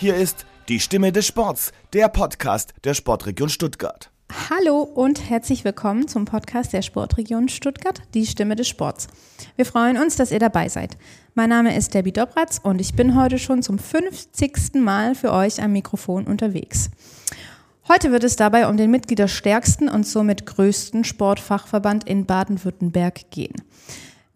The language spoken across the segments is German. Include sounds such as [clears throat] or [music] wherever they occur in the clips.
Hier ist die Stimme des Sports, der Podcast der Sportregion Stuttgart. Hallo und herzlich willkommen zum Podcast der Sportregion Stuttgart, die Stimme des Sports. Wir freuen uns, dass ihr dabei seid. Mein Name ist Debbie Dobratz und ich bin heute schon zum 50. Mal für euch am Mikrofon unterwegs. Heute wird es dabei um den mitgliederstärksten und somit größten Sportfachverband in Baden-Württemberg gehen.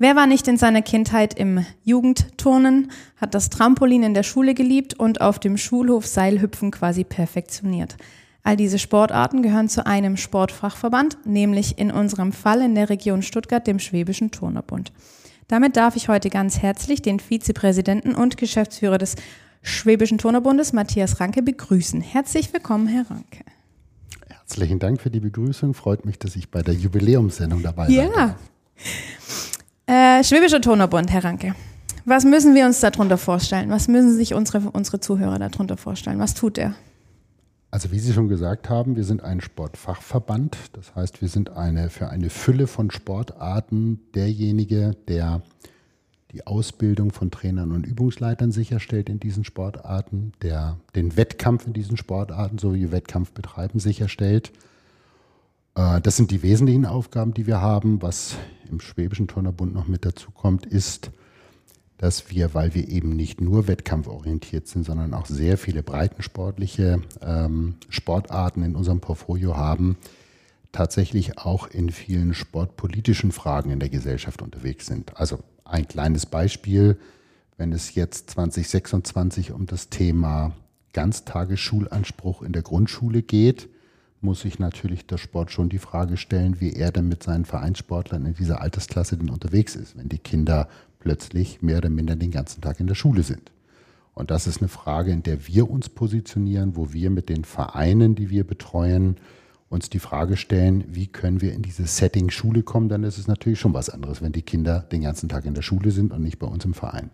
Wer war nicht in seiner Kindheit im Jugendturnen, hat das Trampolin in der Schule geliebt und auf dem Schulhof Seilhüpfen quasi perfektioniert. All diese Sportarten gehören zu einem Sportfachverband, nämlich in unserem Fall in der Region Stuttgart, dem Schwäbischen Turnerbund. Damit darf ich heute ganz herzlich den Vizepräsidenten und Geschäftsführer des Schwäbischen Turnerbundes, Matthias Ranke, begrüßen. Herzlich willkommen, Herr Ranke. Herzlichen Dank für die Begrüßung. Freut mich, dass ich bei der Jubiläumssendung dabei bin. Ja. Äh, Schwäbischer Turnerbund, Herr Ranke. Was müssen wir uns darunter vorstellen? Was müssen sich unsere, unsere Zuhörer darunter vorstellen? Was tut er? Also wie Sie schon gesagt haben, wir sind ein Sportfachverband. Das heißt, wir sind eine für eine Fülle von Sportarten derjenige, der die Ausbildung von Trainern und Übungsleitern sicherstellt in diesen Sportarten, der den Wettkampf in diesen Sportarten sowie Wettkampfbetreiben sicherstellt äh, das sind die wesentlichen Aufgaben, die wir haben. Was im Schwäbischen Turnerbund noch mit dazu kommt, ist, dass wir, weil wir eben nicht nur wettkampforientiert sind, sondern auch sehr viele breitensportliche ähm, Sportarten in unserem Portfolio haben, tatsächlich auch in vielen sportpolitischen Fragen in der Gesellschaft unterwegs sind. Also ein kleines Beispiel, wenn es jetzt 2026 um das Thema Ganztagesschulanspruch in der Grundschule geht, muss sich natürlich der Sport schon die Frage stellen, wie er denn mit seinen Vereinssportlern in dieser Altersklasse denn unterwegs ist, wenn die Kinder plötzlich mehr oder minder den ganzen Tag in der Schule sind. Und das ist eine Frage, in der wir uns positionieren, wo wir mit den Vereinen, die wir betreuen, uns die Frage stellen, wie können wir in dieses Setting Schule kommen, dann ist es natürlich schon was anderes, wenn die Kinder den ganzen Tag in der Schule sind und nicht bei uns im Verein.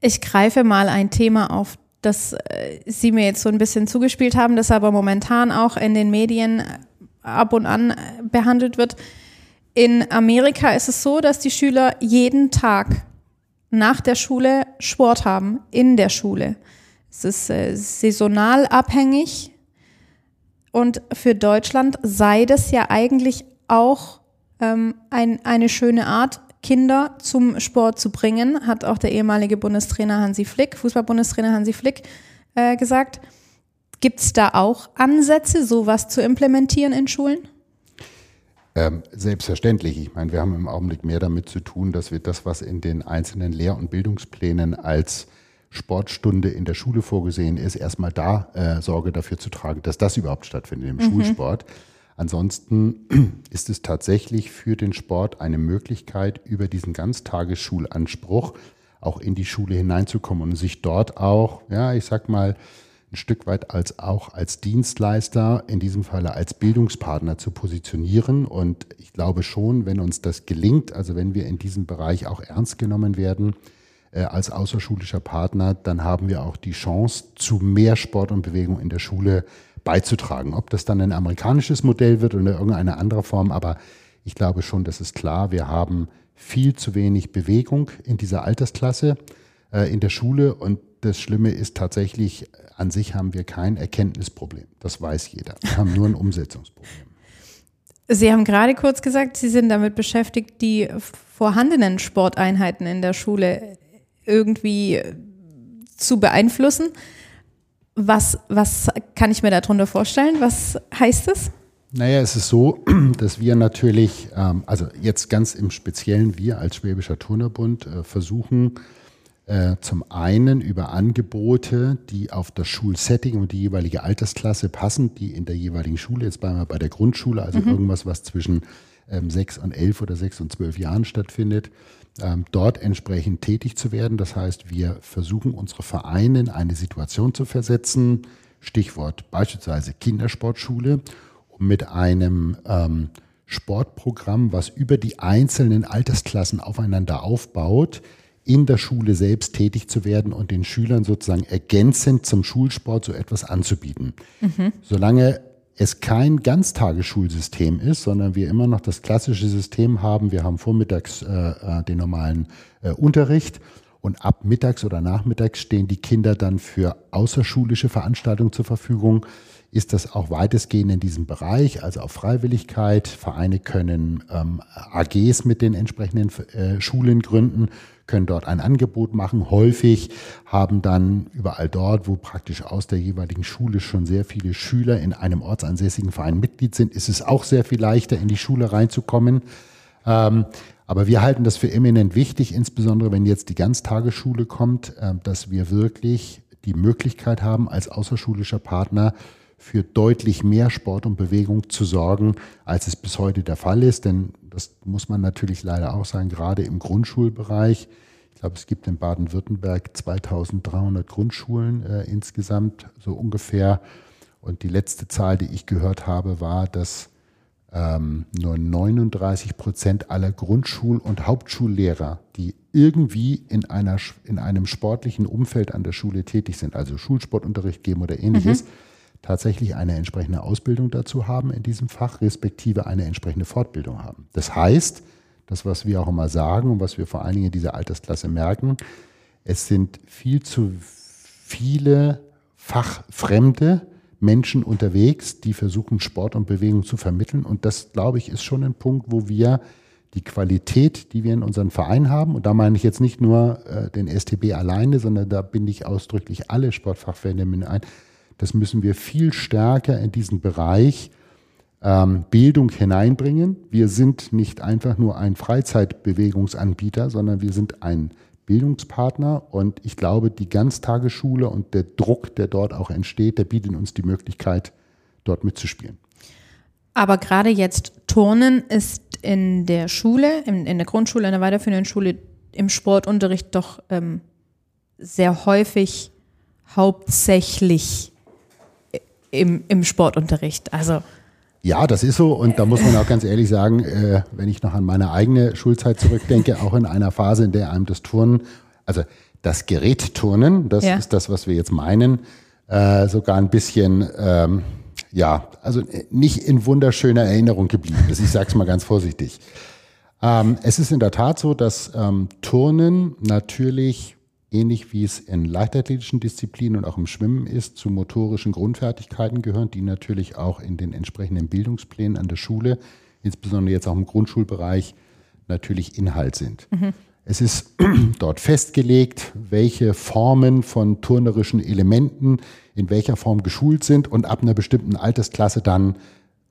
Ich greife mal ein Thema auf, das äh, Sie mir jetzt so ein bisschen zugespielt haben, das aber momentan auch in den Medien äh, ab und an äh, behandelt wird. In Amerika ist es so, dass die Schüler jeden Tag nach der Schule Sport haben, in der Schule. Es ist äh, saisonal abhängig und für Deutschland sei das ja eigentlich auch ähm, ein, eine schöne Art, Kinder zum Sport zu bringen, hat auch der ehemalige Bundestrainer Hansi Flick, Fußballbundestrainer Hansi Flick, äh, gesagt. Gibt es da auch Ansätze, sowas zu implementieren in Schulen? Ähm, selbstverständlich. Ich meine, wir haben im Augenblick mehr damit zu tun, dass wir das, was in den einzelnen Lehr- und Bildungsplänen als Sportstunde in der Schule vorgesehen ist, erstmal da äh, Sorge dafür zu tragen, dass das überhaupt stattfindet im mhm. Schulsport. Ansonsten [clears throat] ist es tatsächlich für den Sport eine Möglichkeit, über diesen Ganztagesschulanspruch auch in die Schule hineinzukommen und sich dort auch, ja, ich sag mal, ein Stück weit als auch als Dienstleister, in diesem Falle als Bildungspartner zu positionieren. Und ich glaube schon, wenn uns das gelingt, also wenn wir in diesem Bereich auch ernst genommen werden, äh, als außerschulischer Partner, dann haben wir auch die Chance zu mehr Sport und Bewegung in der Schule beizutragen. Ob das dann ein amerikanisches Modell wird oder irgendeine andere Form, aber ich glaube schon, das ist klar. Wir haben viel zu wenig Bewegung in dieser Altersklasse äh, in der Schule und das Schlimme ist tatsächlich, an sich haben wir kein Erkenntnisproblem. Das weiß jeder. Wir haben nur ein Umsetzungsproblem. Sie haben gerade kurz gesagt, Sie sind damit beschäftigt, die vorhandenen Sporteinheiten in der Schule irgendwie zu beeinflussen. Was, was kann ich mir darunter vorstellen? Was heißt das? Naja, es ist so, [clears throat] dass wir natürlich, ähm, also jetzt ganz im Speziellen wir als Schwäbischer Turnerbund äh, versuchen, äh, zum einen über Angebote, die auf das Schulsetting und die jeweilige Altersklasse passen, die in der jeweiligen Schule, jetzt bleiben wir bei der Grundschule, also mhm. irgendwas, was zwischen ähm, sechs und elf oder sechs und zwölf Jahren stattfindet, dort entsprechend tätig zu werden. Das heißt, wir versuchen unsere Vereine in eine Situation zu versetzen, Stichwort beispielsweise Kindersportschule, um mit einem ähm, Sportprogramm, was über die einzelnen Altersklassen aufeinander aufbaut, in der Schule selbst tätig zu werden und den Schülern sozusagen ergänzend zum Schulsport so etwas anzubieten. Mhm. Solange es kein Ganztagesschulsystem ist, sondern wir immer noch das klassische System haben. Wir haben vormittags äh, äh, den normalen äh, Unterricht Und ab mittags oder nachmittags stehen die Kinder dann für außerschulische Veranstaltungen zur Verfügung. Ist das auch weitestgehend in diesem Bereich, also auf Freiwilligkeit. Vereine können ähm, AGs mit den entsprechenden äh, Schulen gründen, können dort ein Angebot machen. Häufig haben dann überall dort, wo praktisch aus der jeweiligen Schule schon sehr viele Schüler in einem ortsansässigen Verein Mitglied sind, ist es auch sehr viel leichter, in die Schule reinzukommen. Ähm, aber wir halten das für eminent wichtig, insbesondere wenn jetzt die Ganztagesschule kommt, äh, dass wir wirklich die Möglichkeit haben, als außerschulischer Partner für deutlich mehr Sport und Bewegung zu sorgen, als es bis heute der Fall ist. Denn das muss man natürlich leider auch sagen, gerade im Grundschulbereich. Ich glaube, es gibt in Baden-Württemberg 2300 Grundschulen äh, insgesamt, so ungefähr. Und die letzte Zahl, die ich gehört habe, war, dass ähm, nur 39 Prozent aller Grundschul- und Hauptschullehrer, die irgendwie in, einer, in einem sportlichen Umfeld an der Schule tätig sind, also Schulsportunterricht geben oder ähnliches, mhm. Tatsächlich eine entsprechende Ausbildung dazu haben in diesem Fach, respektive eine entsprechende Fortbildung haben. Das heißt, das, was wir auch immer sagen und was wir vor allen Dingen in dieser Altersklasse merken, es sind viel zu viele Fachfremde, Menschen unterwegs, die versuchen, Sport und Bewegung zu vermitteln. Und das, glaube ich, ist schon ein Punkt, wo wir die Qualität, die wir in unserem Verein haben, und da meine ich jetzt nicht nur äh, den STB alleine, sondern da binde ich ausdrücklich alle Sportfachverbände mit ein, das müssen wir viel stärker in diesen Bereich ähm, Bildung hineinbringen. Wir sind nicht einfach nur ein Freizeitbewegungsanbieter, sondern wir sind ein Bildungspartner und ich glaube, die Ganztagesschule und der Druck, der dort auch entsteht, der bietet uns die Möglichkeit, dort mitzuspielen. Aber gerade jetzt Turnen ist in der Schule, in, in der Grundschule, in der weiterführenden Schule, im Sportunterricht doch ähm, sehr häufig hauptsächlich im, im Sportunterricht. Also ja, das ist so. Und da muss man auch ganz ehrlich sagen, äh, wenn ich noch an meine eigene Schulzeit zurückdenke, [laughs] auch in einer Phase, in der einem das Turnen, also das Gerät Turnen, das ja. ist das, was wir jetzt meinen, äh, sogar ein bisschen, ähm, ja, also nicht in wunderschöner Erinnerung geblieben ist. Ich sage es mal ganz vorsichtig. Ähm, es ist in der Tat so, dass ähm, Turnen natürlich ähnlich wie es in leichtathletischen Disziplinen und auch im Schwimmen ist, zu motorischen Grundfertigkeiten gehören, die natürlich auch in den entsprechenden Bildungsplänen an der Schule, insbesondere jetzt auch im Grundschulbereich, natürlich Inhalt sind. Mhm. Es ist [clears throat] dort festgelegt, welche Formen von turnerischen Elementen in welcher Form geschult sind und ab einer bestimmten Altersklasse dann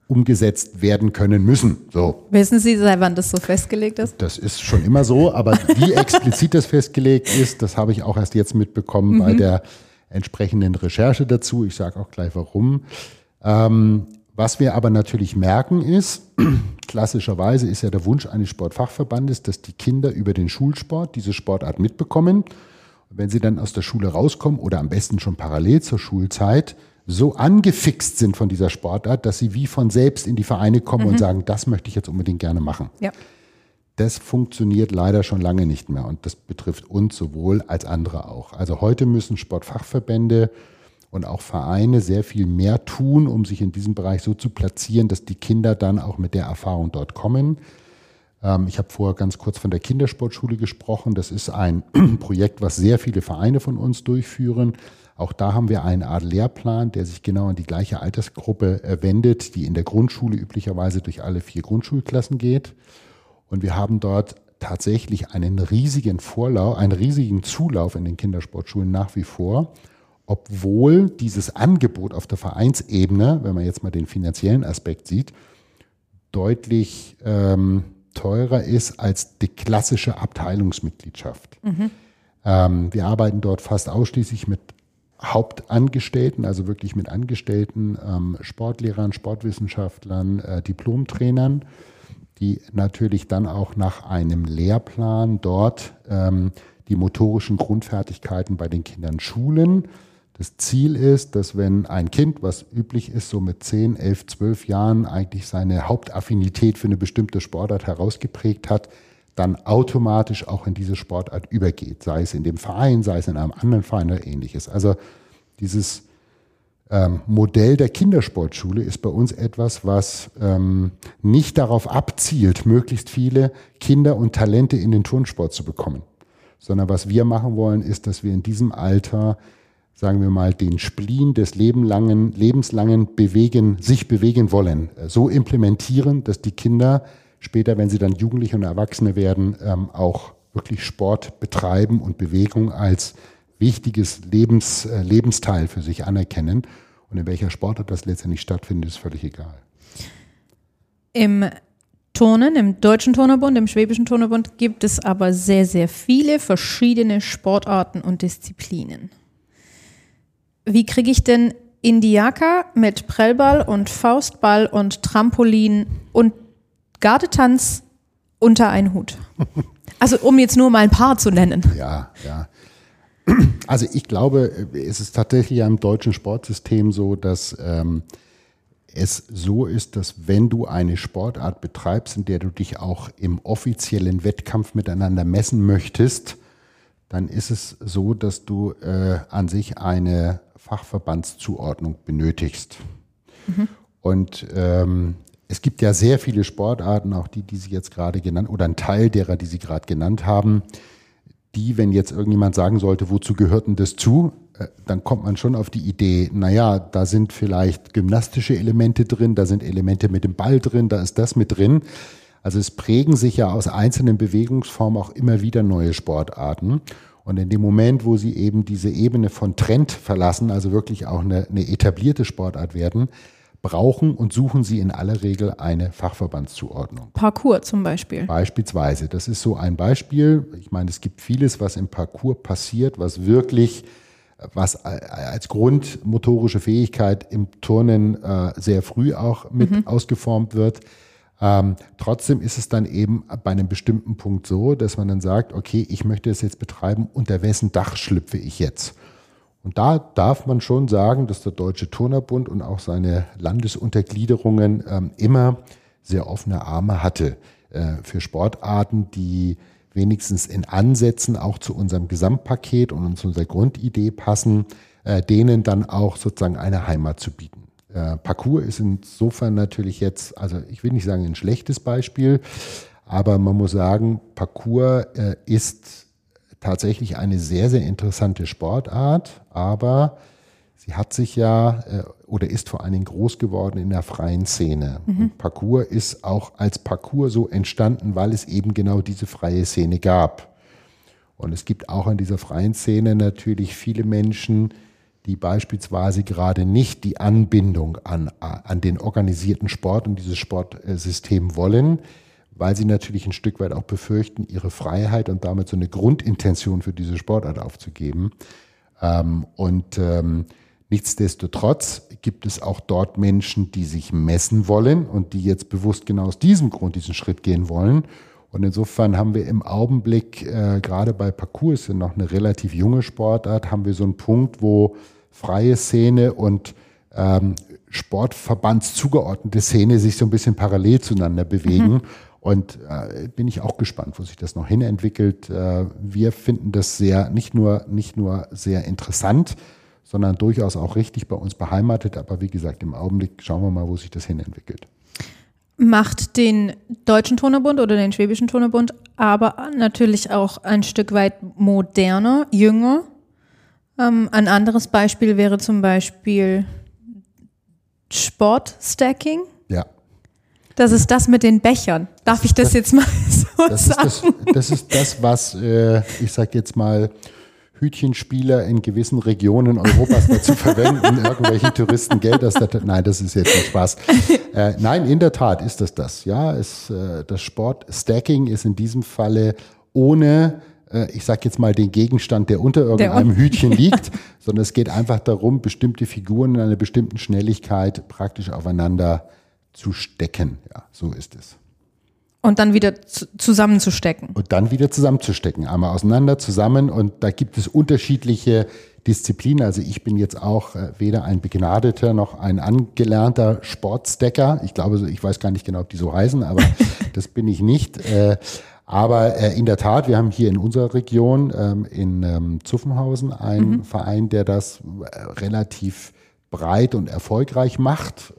umgesetzt werden können müssen. So. Wissen Sie, seit wann das so festgelegt ist? Das ist schon immer so, aber wie [laughs] explizit das festgelegt ist, das habe ich auch erst jetzt mitbekommen mhm. bei der entsprechenden Recherche dazu. Ich sage auch gleich warum. Ähm, was wir aber natürlich merken ist, [clears throat] klassischerweise ist ja der Wunsch eines Sportfachverbandes, dass die Kinder über den Schulsport diese Sportart mitbekommen. Und wenn sie dann aus der Schule rauskommen oder am besten schon parallel zur Schulzeit, so angefixt sind von dieser Sportart, dass sie wie von selbst in die Vereine kommen mhm. und sagen, das möchte ich jetzt unbedingt gerne machen. Ja. Das funktioniert leider schon lange nicht mehr und das betrifft uns sowohl als andere auch. Also heute müssen Sportfachverbände und auch Vereine sehr viel mehr tun, um sich in diesem Bereich so zu platzieren, dass die Kinder dann auch mit der Erfahrung dort kommen. Ähm, ich habe vorher ganz kurz von der Kindersportschule gesprochen. Das ist ein [clears throat] Projekt, was sehr viele Vereine von uns durchführen. Auch da haben wir eine Art Lehrplan, der sich genau an die gleiche Altersgruppe äh, wendet, die in der Grundschule üblicherweise durch alle vier Grundschulklassen geht. Und wir haben dort tatsächlich einen riesigen Vorlauf, einen riesigen Zulauf in den Kindersportschulen nach wie vor, obwohl dieses Angebot auf der Vereinsebene, wenn man jetzt mal den finanziellen Aspekt sieht, deutlich ähm, teurer ist als die klassische Abteilungsmitgliedschaft. Mhm. Ähm, wir arbeiten dort fast ausschließlich mit Hauptangestellten, also wirklich mit Angestellten, ähm, Sportlehrern, Sportwissenschaftlern, äh, Diplomtrainern, die natürlich dann auch nach einem Lehrplan dort ähm, die motorischen Grundfertigkeiten bei den Kindern schulen. Das Ziel ist, dass wenn ein Kind, was üblich ist, so mit 10, 11, 12 Jahren eigentlich seine Hauptaffinität für eine bestimmte Sportart herausgeprägt hat, dann automatisch auch in diese Sportart übergeht, sei es in dem Verein, sei es in einem anderen Verein oder ähnliches. Also dieses ähm, Modell der Kindersportschule ist bei uns etwas, was ähm, nicht darauf abzielt, möglichst viele Kinder und Talente in den Turnsport zu bekommen, sondern was wir machen wollen, ist, dass wir in diesem Alter, sagen wir mal, den Spleen des lebenslangen bewegen, sich bewegen wollen, äh, so implementieren, dass die Kinder später, wenn sie dann Jugendliche und Erwachsene werden, ähm, auch wirklich Sport betreiben und Bewegung als wichtiges Lebens, äh, Lebensteil für sich anerkennen. Und in welcher Sportart das letztendlich stattfindet, ist völlig egal. Im Turnen, im Deutschen Turnerbund, im Schwäbischen Turnerbund gibt es aber sehr, sehr viele verschiedene Sportarten und Disziplinen. Wie kriege ich denn Indiaka mit Prellball und Faustball und Trampolin und Gardetanz unter einen Hut? Also um jetzt nur mal ein paar zu nennen. Ja, ja. [clears throat] Also ich glaube, es ist tatsächlich im deutschen Sportsystem so, dass ähm, es so ist, dass wenn du eine Sportart betreibst, in der du dich auch im offiziellen Wettkampf miteinander messen möchtest, dann ist es so, dass du äh, an sich eine Fachverbandszuordnung benötigst. Mhm. Und ähm, es gibt ja sehr viele Sportarten, auch die, die Sie jetzt gerade genannt, oder ein Teil derer, die Sie gerade genannt haben, die, wenn jetzt irgendjemand sagen sollte, wozu gehört denn das zu, äh, dann kommt man schon auf die Idee, naja, da sind vielleicht gymnastische Elemente drin, da sind Elemente mit dem Ball drin, da ist das mit drin. Also es prägen sich ja aus einzelnen Bewegungsformen auch immer wieder neue Sportarten. Und in dem Moment, wo sie eben diese Ebene von Trend verlassen, also wirklich auch eine, eine etablierte Sportart werden, brauchen und suchen sie in aller Regel eine Fachverbandszuordnung. Parcours zum Beispiel. Beispielsweise. Das ist so ein Beispiel. Ich meine, es gibt vieles, was im Parcours passiert, was wirklich was als grundmotorische Fähigkeit im Turnen äh, sehr früh auch mit mhm. ausgeformt wird. Ähm, trotzdem ist es dann eben bei einem bestimmten Punkt so, dass man dann sagt, okay, ich möchte es jetzt betreiben, unter wessen Dach schlüpfe ich jetzt? Und da darf man schon sagen, dass der Deutsche Turnerbund und auch seine Landesuntergliederungen ähm, immer sehr offene Arme hatte äh, für Sportarten, die wenigstens in Ansätzen auch zu unserem Gesamtpaket und zu unserer Grundidee passen, äh, denen dann auch sozusagen eine Heimat zu bieten. Äh, Parcours ist insofern natürlich jetzt, also ich will nicht sagen ein schlechtes Beispiel, aber man muss sagen, Parcours äh, ist tatsächlich eine sehr, sehr interessante Sportart, aber sie hat sich ja äh, oder ist vor allen Dingen groß geworden in der freien Szene. Mhm. Parcours ist auch als Parcours so entstanden, weil es eben genau diese freie Szene gab. Und es gibt auch in dieser freien Szene natürlich viele Menschen, die beispielsweise gerade nicht die Anbindung an, an den organisierten Sport und dieses Sportsystem wollen, weil sie natürlich ein Stück weit auch befürchten, ihre Freiheit und damit so eine Grundintention für diese Sportart aufzugeben. Ähm, und ähm, nichtsdestotrotz gibt es auch dort Menschen, die sich messen wollen und die jetzt bewusst genau aus diesem Grund diesen Schritt gehen wollen. Und insofern haben wir im Augenblick, äh, gerade bei Parcours, ist ja noch eine relativ junge Sportart, haben wir so einen Punkt, wo freie Szene und ähm, Sportverbands zugeordnete Szene sich so ein bisschen parallel zueinander bewegen. Mhm. Und äh, bin ich auch gespannt, wo sich das noch hinentwickelt. Äh, wir finden das sehr, nicht nur, nicht nur sehr interessant, sondern durchaus auch richtig bei uns beheimatet. Aber wie gesagt, im Augenblick schauen wir mal, wo sich das hinentwickelt. Macht den Deutschen Turnerbund oder den Schwäbischen Turnerbund aber natürlich auch ein Stück weit moderner, jünger. Ähm, ein anderes Beispiel wäre zum Beispiel Sportstacking. Das ist das mit den Bechern. Darf ich das, das, jetzt mal [laughs] so das sagen? Ist das, das, ist das, was, äh, ich sag jetzt mal, Hütchenspieler in gewissen Regionen Europas dazu [laughs] verwenden, irgendwelche Touristen Geld aus der Nein, das ist jetzt ein Spaß. Äh, nein, in der Tat ist das das. Ja, es, äh, das Sportstacking ist in diesem Falle ohne äh, ich sage jetzt mal den Gegenstand, der unter irgendeinem der Hütchen [laughs] liegt, sondern es geht einfach darum, bestimmte Figuren in einer bestimmten Schnelligkeit praktisch aufeinander zu stecken. Ja, so ist es. Und dann wieder zusammenzustecken. Und dann wieder zusammenzustecken. Einmal auseinander, zusammen. Und da gibt es unterschiedliche Disziplinen. Also ich bin jetzt auch äh, weder ein begnadeter noch ein angelernter Sportstecker. Ich glaube, ich weiß gar nicht genau, ob die so heißen, aber [laughs] das bin ich nicht. Äh, aber äh, in der Tat, wir haben hier in unserer Region ähm, in ähm, Zuffenhausen einen mhm. Verein, der das relativ breit und erfolgreich macht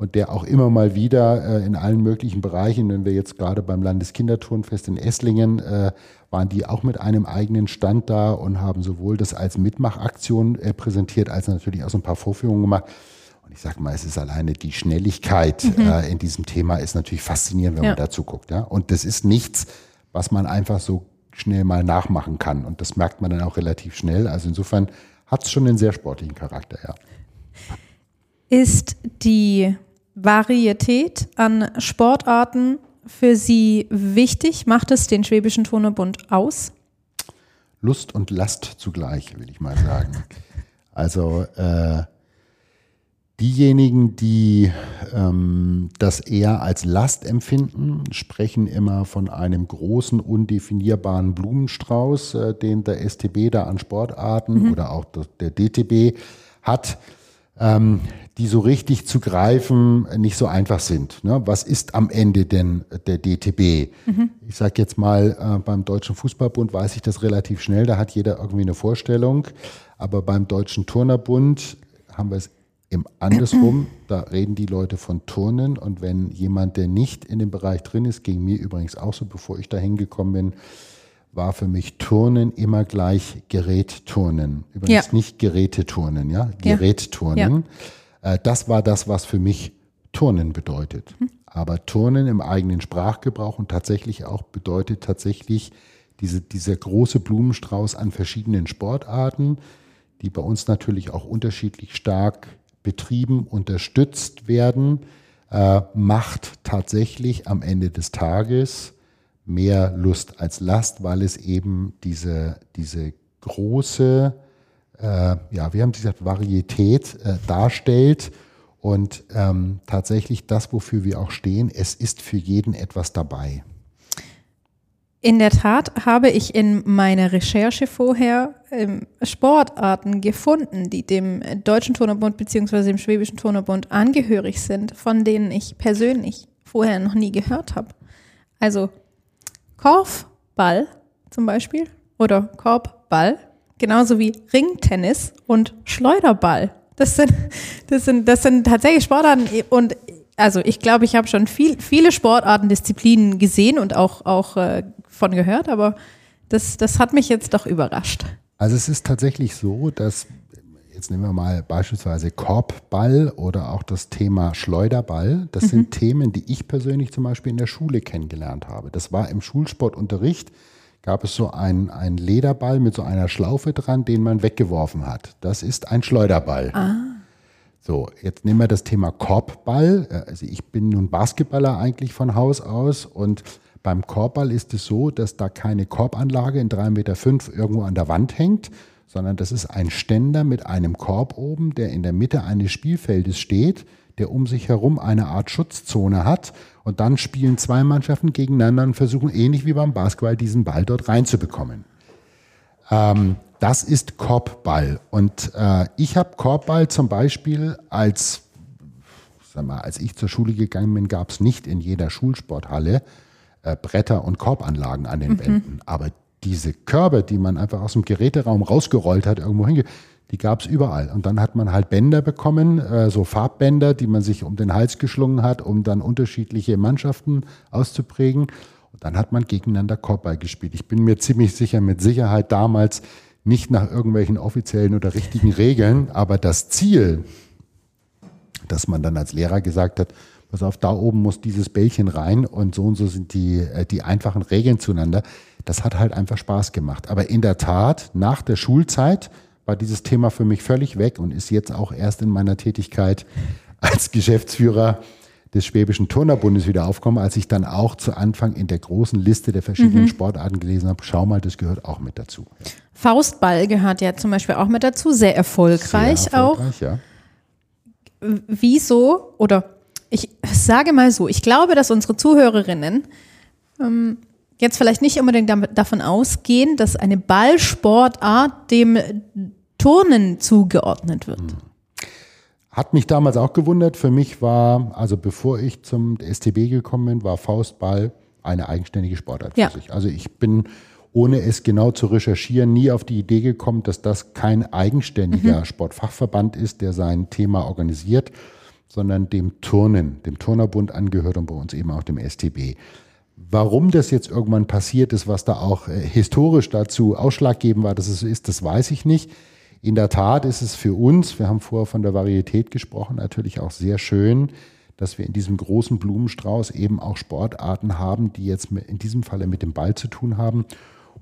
und der auch immer mal wieder äh, in allen möglichen Bereichen, wenn wir jetzt gerade beim Landeskinderturnfest in Esslingen äh, waren die auch mit einem eigenen Stand da und haben sowohl das als Mitmachaktion äh, präsentiert, als natürlich auch so ein paar Vorführungen gemacht. Und ich sage mal, es ist alleine die Schnelligkeit mhm. äh, in diesem Thema ist natürlich faszinierend, wenn ja. man dazu guckt. Ja? Und das ist nichts, was man einfach so schnell mal nachmachen kann. Und das merkt man dann auch relativ schnell. Also insofern hat es schon einen sehr sportlichen Charakter, ja. Ist die Varietät an Sportarten für Sie wichtig? Macht es den Schwäbischen Turnerbund aus? Lust und Last zugleich, will ich mal sagen. Also äh, diejenigen, die ähm, das eher als Last empfinden, sprechen immer von einem großen, undefinierbaren Blumenstrauß, äh, den der STB da an Sportarten mhm. oder auch der DTB hat. Ähm, die so richtig zu greifen nicht so einfach sind. Ne? Was ist am Ende denn der DTB? Mhm. Ich sage jetzt mal, äh, beim Deutschen Fußballbund weiß ich das relativ schnell, da hat jeder irgendwie eine Vorstellung. Aber beim Deutschen Turnerbund haben wir es im [clears throat] andersrum, da reden die Leute von Turnen und wenn jemand, der nicht in dem Bereich drin ist, ging mir übrigens auch so, bevor ich da hingekommen bin, war für mich Turnen immer gleich Gerätturnen. Übrigens ja. nicht Geräteturnen, ja, Gerätturnen. Ja. Äh, das war das, was für mich Turnen bedeutet. Mhm. Aber Turnen im eigenen Sprachgebrauch und tatsächlich auch bedeutet tatsächlich diese, dieser große Blumenstrauß an verschiedenen Sportarten, die bei uns natürlich auch unterschiedlich stark betrieben, unterstützt werden, äh, macht tatsächlich am Ende des Tages mehr Lust als Last, weil es eben diese, diese große äh, ja, wir haben gesagt, Varietät äh, darstellt und ähm, tatsächlich das, wofür wir auch stehen, es ist für jeden etwas dabei. In der Tat habe ich in meiner Recherche vorher ähm, Sportarten gefunden, die dem Deutschen Turnerbund bzw. dem Schwäbischen Turnerbund angehörig sind, von denen ich persönlich vorher noch nie gehört habe. Also Korfball zum Beispiel oder Korbball genauso wie Ringtennis und Schleuderball. Das sind, das sind, das sind tatsächlich Sportarten und also ich glaube, ich habe schon viel, viele Sportarten, Disziplinen gesehen und auch, auch äh, von gehört, aber das, das hat mich jetzt doch überrascht. Also es ist tatsächlich so, dass jetzt nehmen wir mal beispielsweise Korbball oder auch das Thema Schleuderball. Das mhm. sind Themen, die ich persönlich zum Beispiel in der Schule kennengelernt habe. Das war im Schulsportunterricht gab es so einen, einen Lederball mit so einer Schlaufe dran, den man weggeworfen hat. Das ist ein Schleuderball. Ah. So, jetzt nehmen wir das Thema Korbball. Also ich bin nun Basketballer eigentlich von Haus aus und beim Korbball ist es so, dass da keine Korbanlage in 3,5 Meter irgendwo an der Wand hängt, sondern das ist ein Ständer mit einem Korb oben, der in der Mitte eines Spielfeldes steht, der um sich herum eine Art Schutzzone hat und dann spielen zwei Mannschaften gegeneinander und versuchen ähnlich wie beim Basketball diesen Ball dort reinzubekommen. Ähm, das ist Korbball. Und äh, ich habe Korbball zum Beispiel als, sag mal, als ich zur Schule gegangen bin, gab es nicht in jeder Schulsporthalle äh, Bretter und Korbanlagen an den mhm. Wänden. Aber diese Körbe, die man einfach aus dem Geräteraum rausgerollt hat, irgendwo hinge, die gab es überall. Und dann hat man halt Bänder bekommen, äh, so Farbbänder, die man sich um den Hals geschlungen hat, um dann unterschiedliche Mannschaften auszuprägen. Und dann hat man gegeneinander Korbball gespielt. Ich bin mir ziemlich sicher, mit Sicherheit damals nicht nach irgendwelchen offiziellen oder richtigen Regeln, aber das Ziel, dass man dann als Lehrer gesagt hat, pass auf, da oben muss dieses Bällchen rein und so und so sind die, äh, die einfachen Regeln zueinander. Das hat halt einfach Spaß gemacht. Aber in der Tat, nach der Schulzeit war dieses Thema für mich völlig weg und ist jetzt auch erst in meiner Tätigkeit als Geschäftsführer des Schwäbischen Turnerbundes wieder aufgekommen, als ich dann auch zu Anfang in der großen Liste der verschiedenen mhm. Sportarten gelesen habe, schau mal, das gehört auch mit dazu. Faustball gehört ja zum Beispiel auch mit dazu, sehr erfolgreich, sehr erfolgreich auch. Ja. Wieso, oder ich sage mal so, ich glaube, dass unsere Zuhörerinnen ähm, jetzt vielleicht nicht unbedingt davon ausgehen, dass eine Ballsportart dem Turnen zugeordnet wird. Hm. Hat mich damals auch gewundert. Für mich war, also bevor ich zum STB gekommen bin, war Faustball eine eigenständige Sportart für ja. sich. Also ich bin, ohne es genau zu recherchieren, nie auf die Idee gekommen, dass das kein eigenständiger mhm. Sportfachverband ist, der sein Thema organisiert, sondern dem Turnen, dem Turnerbund angehört und bei uns eben auch dem STB. Warum das jetzt irgendwann passiert ist, was da auch äh, historisch dazu ausschlaggebend war, dass es so ist, das weiß ich nicht. In der Tat ist es für uns, wir haben vorher von der Varietät gesprochen, natürlich auch sehr schön, dass wir in diesem großen Blumenstrauß eben auch Sportarten haben, die jetzt in diesem Falle mit dem Ball zu tun haben.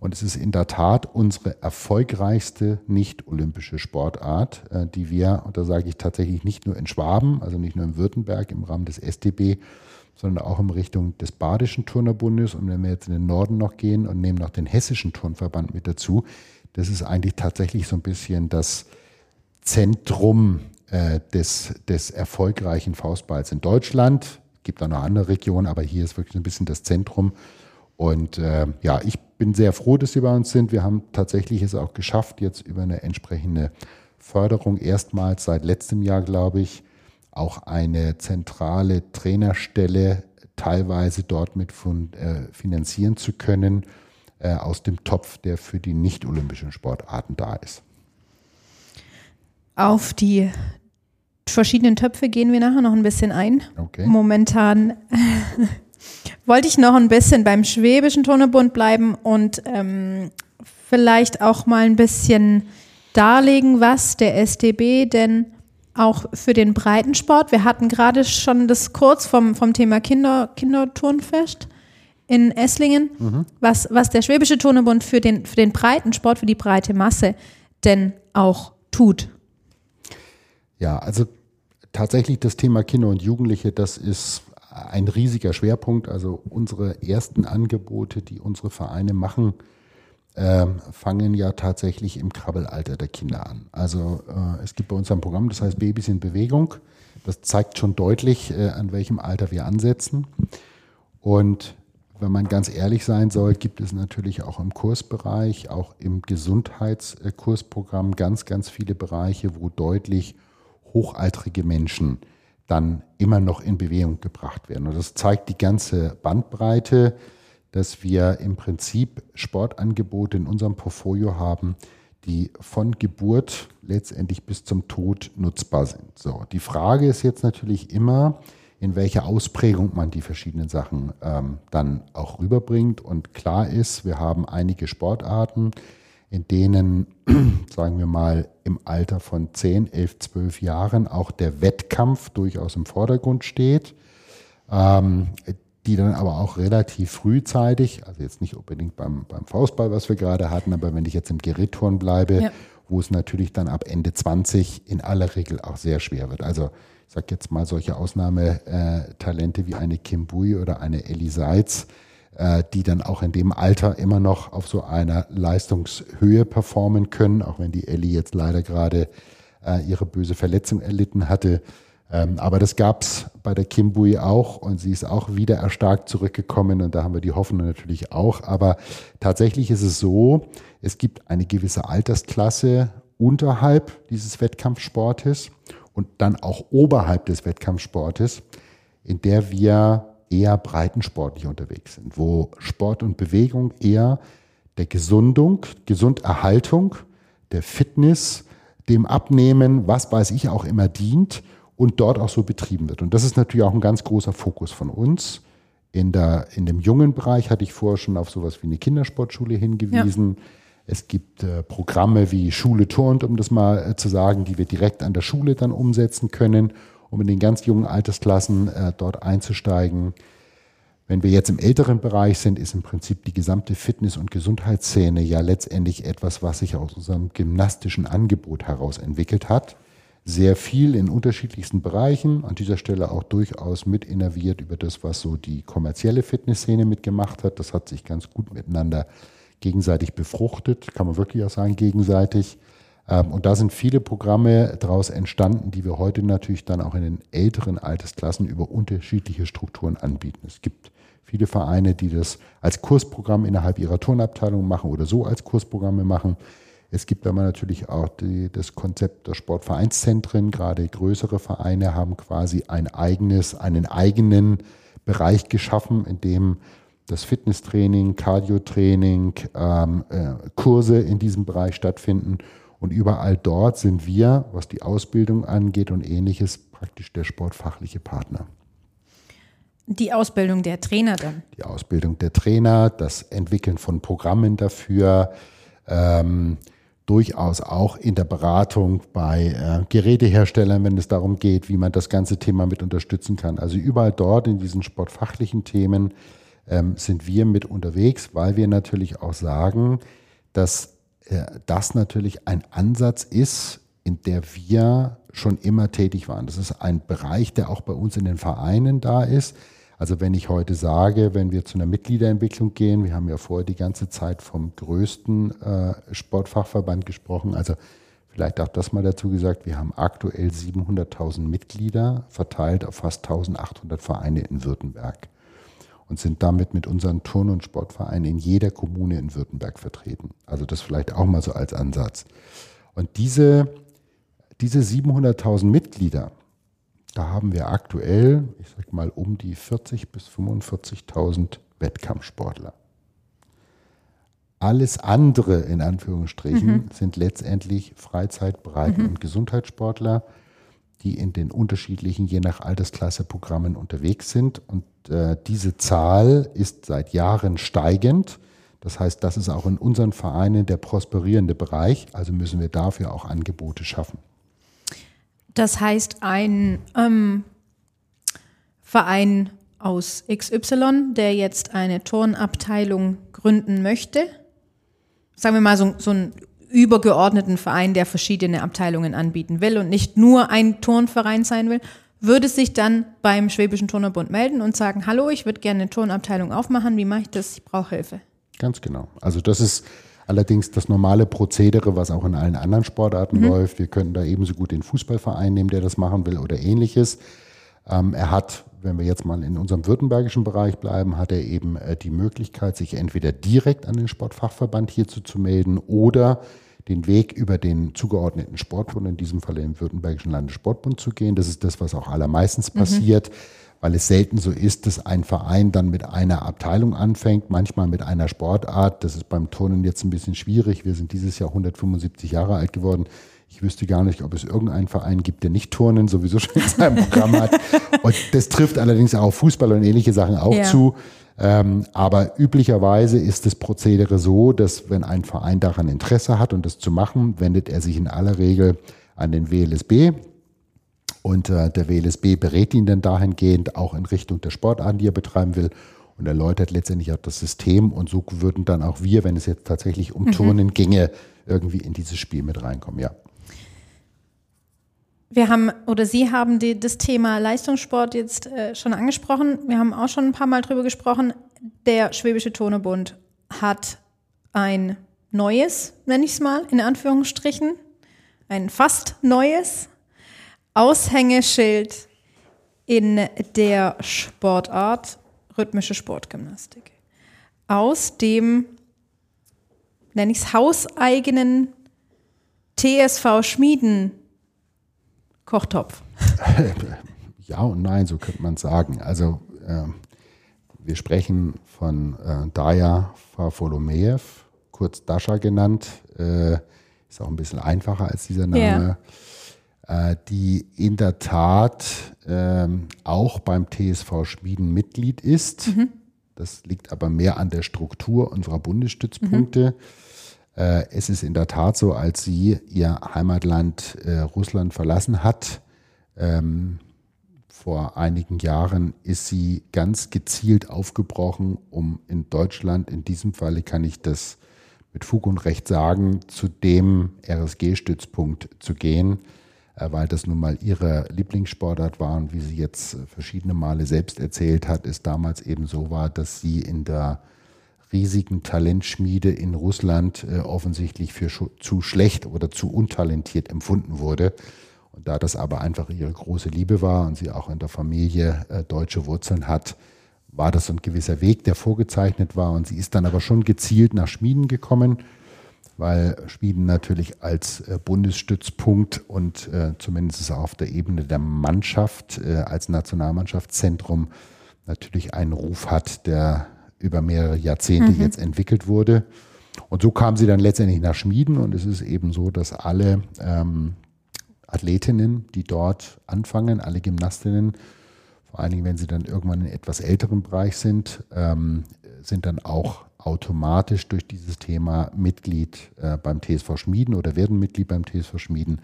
Und es ist in der Tat unsere erfolgreichste nicht-olympische Sportart, äh, die wir, und da sage ich tatsächlich nicht nur in Schwaben, also nicht nur in Württemberg im Rahmen des SDB, sondern auch in Richtung des Badischen Turnerbundes. Und wenn wir jetzt in den Norden noch gehen und nehmen noch den Hessischen Turnverband mit dazu, das ist eigentlich tatsächlich so ein bisschen das Zentrum äh, des, des erfolgreichen Faustballs in Deutschland. Es gibt auch noch andere Regionen, aber hier ist wirklich so ein bisschen das Zentrum. Und äh, ja, ich bin sehr froh, dass Sie bei uns sind. Wir haben tatsächlich es auch geschafft, jetzt über eine entsprechende Förderung erstmals seit letztem Jahr, glaube ich, auch eine zentrale Trainerstelle teilweise dort mit von, äh, finanzieren zu können äh, aus dem Topf, der für die nicht-olympischen Sportarten da ist. Auf die verschiedenen Töpfe gehen wir nachher noch ein bisschen ein. Okay. Momentan [laughs] wollte ich noch ein bisschen beim Schwäbischen Turnerbund bleiben und ähm, vielleicht auch mal ein bisschen darlegen, was der SDB denn auch für den Breitensport. Wir hatten gerade schon das kurz vom, vom Thema Kinder, Kinderturnfest in Esslingen, mhm. was, was der Schwäbische Turnebund für den, für den Breitensport, für die breite Masse denn auch tut. Ja, also tatsächlich das Thema Kinder und Jugendliche, das ist ein riesiger Schwerpunkt. Also unsere ersten Angebote, die unsere Vereine machen, äh, fangen ja tatsächlich im Krabbelalter der Kinder an. Also äh, es gibt bei uns ein Programm, das heißt Babys in Bewegung. Das zeigt schon deutlich, äh, an welchem Alter wir ansetzen. Und wenn man ganz ehrlich sein soll, gibt es natürlich auch im Kursbereich, auch im Gesundheitskursprogramm ganz, ganz viele Bereiche, wo deutlich hochaltrige Menschen dann immer noch in Bewegung gebracht werden. Und das zeigt die ganze Bandbreite dass wir im Prinzip Sportangebote in unserem Portfolio haben, die von Geburt letztendlich bis zum Tod nutzbar sind. So, die Frage ist jetzt natürlich immer, in welcher Ausprägung man die verschiedenen Sachen ähm, dann auch rüberbringt. Und klar ist, wir haben einige Sportarten, in denen, [clears throat] sagen wir mal, im Alter von 10, 11, 12 Jahren auch der Wettkampf durchaus im Vordergrund steht. Ähm, die dann aber auch relativ frühzeitig, also jetzt nicht unbedingt beim, beim Faustball, was wir gerade hatten, aber wenn ich jetzt im Gerätturn bleibe, ja. wo es natürlich dann ab Ende 20 in aller Regel auch sehr schwer wird. Also ich sage jetzt mal solche Ausnahmetalente wie eine Kim Bui oder eine Ellie Seitz, äh, die dann auch in dem Alter immer noch auf so einer Leistungshöhe performen können, auch wenn die Ellie jetzt leider gerade äh, ihre böse Verletzung erlitten hatte. Ähm, aber das gab es bei der Kimbui auch und sie ist auch wieder erstarkt zurückgekommen und da haben wir die Hoffnung natürlich auch. Aber tatsächlich ist es so, es gibt eine gewisse Altersklasse unterhalb dieses Wettkampfsportes und dann auch oberhalb des Wettkampfsportes, in der wir eher breitensportlich unterwegs sind, wo Sport und Bewegung eher der Gesundung, Gesunderhaltung, der Fitness, dem Abnehmen, was weiß ich auch immer dient und dort auch so betrieben wird. Und das ist natürlich auch ein ganz großer Fokus von uns. In, der, in dem jungen Bereich hatte ich vorher schon auf sowas wie eine Kindersportschule hingewiesen. Ja. Es gibt äh, Programme wie Schule turnt, um das mal äh, zu sagen, die wir direkt an der Schule dann umsetzen können, um in den ganz jungen Altersklassen äh, dort einzusteigen. Wenn wir jetzt im älteren Bereich sind, ist im Prinzip die gesamte Fitness- und Gesundheitsszene ja letztendlich etwas, was sich aus unserem gymnastischen Angebot heraus entwickelt hat sehr viel in unterschiedlichsten Bereichen. An dieser Stelle auch durchaus mit innerviert über das, was so die kommerzielle Fitnessszene mitgemacht hat. Das hat sich ganz gut miteinander gegenseitig befruchtet, kann man wirklich auch sagen, gegenseitig. Ähm, und da sind viele Programme daraus entstanden, die wir heute natürlich dann auch in den älteren Altersklassen über unterschiedliche Strukturen anbieten. Es gibt viele Vereine, die das als Kursprogramm innerhalb ihrer Turnabteilung machen oder so als Kursprogramme machen. Es gibt aber natürlich auch die, das Konzept der Sportvereinszentren. Gerade größere Vereine haben quasi ein eigenes, einen eigenen Bereich geschaffen, in dem das Fitnesstraining, Cardiotraining, ähm, äh, Kurse in diesem Bereich stattfinden. Und überall dort sind wir, was die Ausbildung angeht und ähnliches, praktisch der sportfachliche Partner. Die Ausbildung der Trainer dann. Die Ausbildung der Trainer, das Entwickeln von Programmen dafür, ähm, durchaus auch in der Beratung bei äh, Geräteherstellern, wenn es darum geht, wie man das ganze Thema mit unterstützen kann. Also überall dort in diesen sportfachlichen Themen ähm, sind wir mit unterwegs, weil wir natürlich auch sagen, dass äh, das natürlich ein Ansatz ist, in der wir schon immer tätig waren. Das ist ein Bereich, der auch bei uns in den Vereinen da ist. Also wenn ich heute sage, wenn wir zu einer Mitgliederentwicklung gehen, wir haben ja vorher die ganze Zeit vom größten äh, Sportfachverband gesprochen, also vielleicht auch das mal dazu gesagt, wir haben aktuell 700.000 Mitglieder verteilt auf fast 1800 Vereine in Württemberg und sind damit mit unseren Turn- und Sportvereinen in jeder Kommune in Württemberg vertreten. Also das vielleicht auch mal so als Ansatz. Und diese, diese 700.000 Mitglieder, da haben wir aktuell, ich sag mal, um die 40.000 bis 45.000 Wettkampfsportler. Alles andere, in Anführungsstrichen, mhm. sind letztendlich Freizeitbreiten- mhm. und Gesundheitssportler, die in den unterschiedlichen, je nach Altersklasse, Programmen unterwegs sind. Und äh, diese Zahl ist seit Jahren steigend. Das heißt, das ist auch in unseren Vereinen der prosperierende Bereich. Also müssen wir dafür auch Angebote schaffen. Das heißt, ein ähm, Verein aus XY, der jetzt eine Turnabteilung gründen möchte, sagen wir mal so, so einen übergeordneten Verein, der verschiedene Abteilungen anbieten will und nicht nur ein Turnverein sein will, würde sich dann beim Schwäbischen Turnerbund melden und sagen, hallo, ich würde gerne eine Turnabteilung aufmachen, wie mache ich das? Ich brauche Hilfe. Ganz genau. Also das ist Allerdings das normale Prozedere, was auch in allen anderen Sportarten mhm. läuft. Wir könnten da ebenso gut den Fußballverein nehmen, der das machen will oder ähnliches. Ähm, er hat, wenn wir jetzt mal in unserem württembergischen Bereich bleiben, hat er eben äh, die Möglichkeit, sich entweder direkt an den Sportfachverband hierzu zu melden oder den Weg über den zugeordneten Sportbund, in diesem Fall den Württembergischen Landessportbund zu gehen. Das ist das, was auch allermeistens mhm. passiert weil es selten so ist, dass ein Verein dann mit einer Abteilung anfängt, manchmal mit einer Sportart. Das ist beim Turnen jetzt ein bisschen schwierig. Wir sind dieses Jahr 175 Jahre alt geworden. Ich wüsste gar nicht, ob es irgendeinen Verein gibt, der nicht Turnen sowieso schon in seinem Programm hat. Und das trifft allerdings auch Fußball und ähnliche Sachen auch ja. zu. Ähm, aber üblicherweise ist das Prozedere so, dass wenn ein Verein daran Interesse hat und das zu machen, wendet er sich in aller Regel an den WLSB, und äh, der WLSB berät ihn dann dahingehend auch in Richtung der Sportarten, die er betreiben will und erläutert letztendlich auch das System. Und so würden dann auch wir, wenn es jetzt tatsächlich um mhm. Turnen ginge, irgendwie in dieses Spiel mit reinkommen, ja. Wir haben oder Sie haben die, das Thema Leistungssport jetzt äh, schon angesprochen. Wir haben auch schon ein paar Mal drüber gesprochen. Der Schwäbische Turnebund hat ein neues, nenne ich es mal, in Anführungsstrichen, ein fast neues Aushängeschild in der Sportart rhythmische Sportgymnastik. Aus dem, nenne ich es, hauseigenen TSV Schmieden Kochtopf. [laughs] Ja und nein, so könnte man sagen. Also äh, wir sprechen von äh, Daya Farfolomeev, kurz Dasha genannt. Äh, ist auch ein bisschen einfacher als dieser Name. Ja. Äh, die in der Tat ähm, auch beim TSV Schmieden Mitglied ist. Mhm. Das liegt aber mehr an der Struktur unserer Bundesstützpunkte. Mhm. Äh, es ist in der Tat so, als sie ihr Heimatland äh, Russland verlassen hat, ähm, vor einigen Jahren ist sie ganz gezielt aufgebrochen, um in Deutschland, in diesem Falle kann ich das mit Fug und Recht sagen, zu dem RSG-Stützpunkt zu gehen, weil das nun mal ihre Lieblingssportart war und wie sie jetzt verschiedene Male selbst erzählt hat, es damals eben so war, dass sie in der riesigen Talentschmiede in Russland äh, offensichtlich für zu schlecht oder zu untalentiert empfunden wurde. Und da das aber einfach ihre große Liebe war und sie auch in der Familie äh, deutsche Wurzeln hat, war das so ein gewisser Weg, der vorgezeichnet war. Und sie ist dann aber schon gezielt nach Schmieden gekommen weil Schmieden natürlich als äh, Bundesstützpunkt und äh, zumindest auf der Ebene der Mannschaft äh, als Nationalmannschaftszentrum natürlich einen Ruf hat, der über mehrere Jahrzehnte mhm. jetzt entwickelt wurde. Und so kam sie dann letztendlich nach Schmieden und es ist eben so, dass alle ähm, Athletinnen, die dort anfangen, alle Gymnastinnen, vor allen Dingen, wenn sie dann irgendwann in etwas älteren Bereich sind, ähm, sind dann auch automatisch durch dieses Thema Mitglied äh, beim TSV Schmieden oder werden Mitglied beim TSV Schmieden,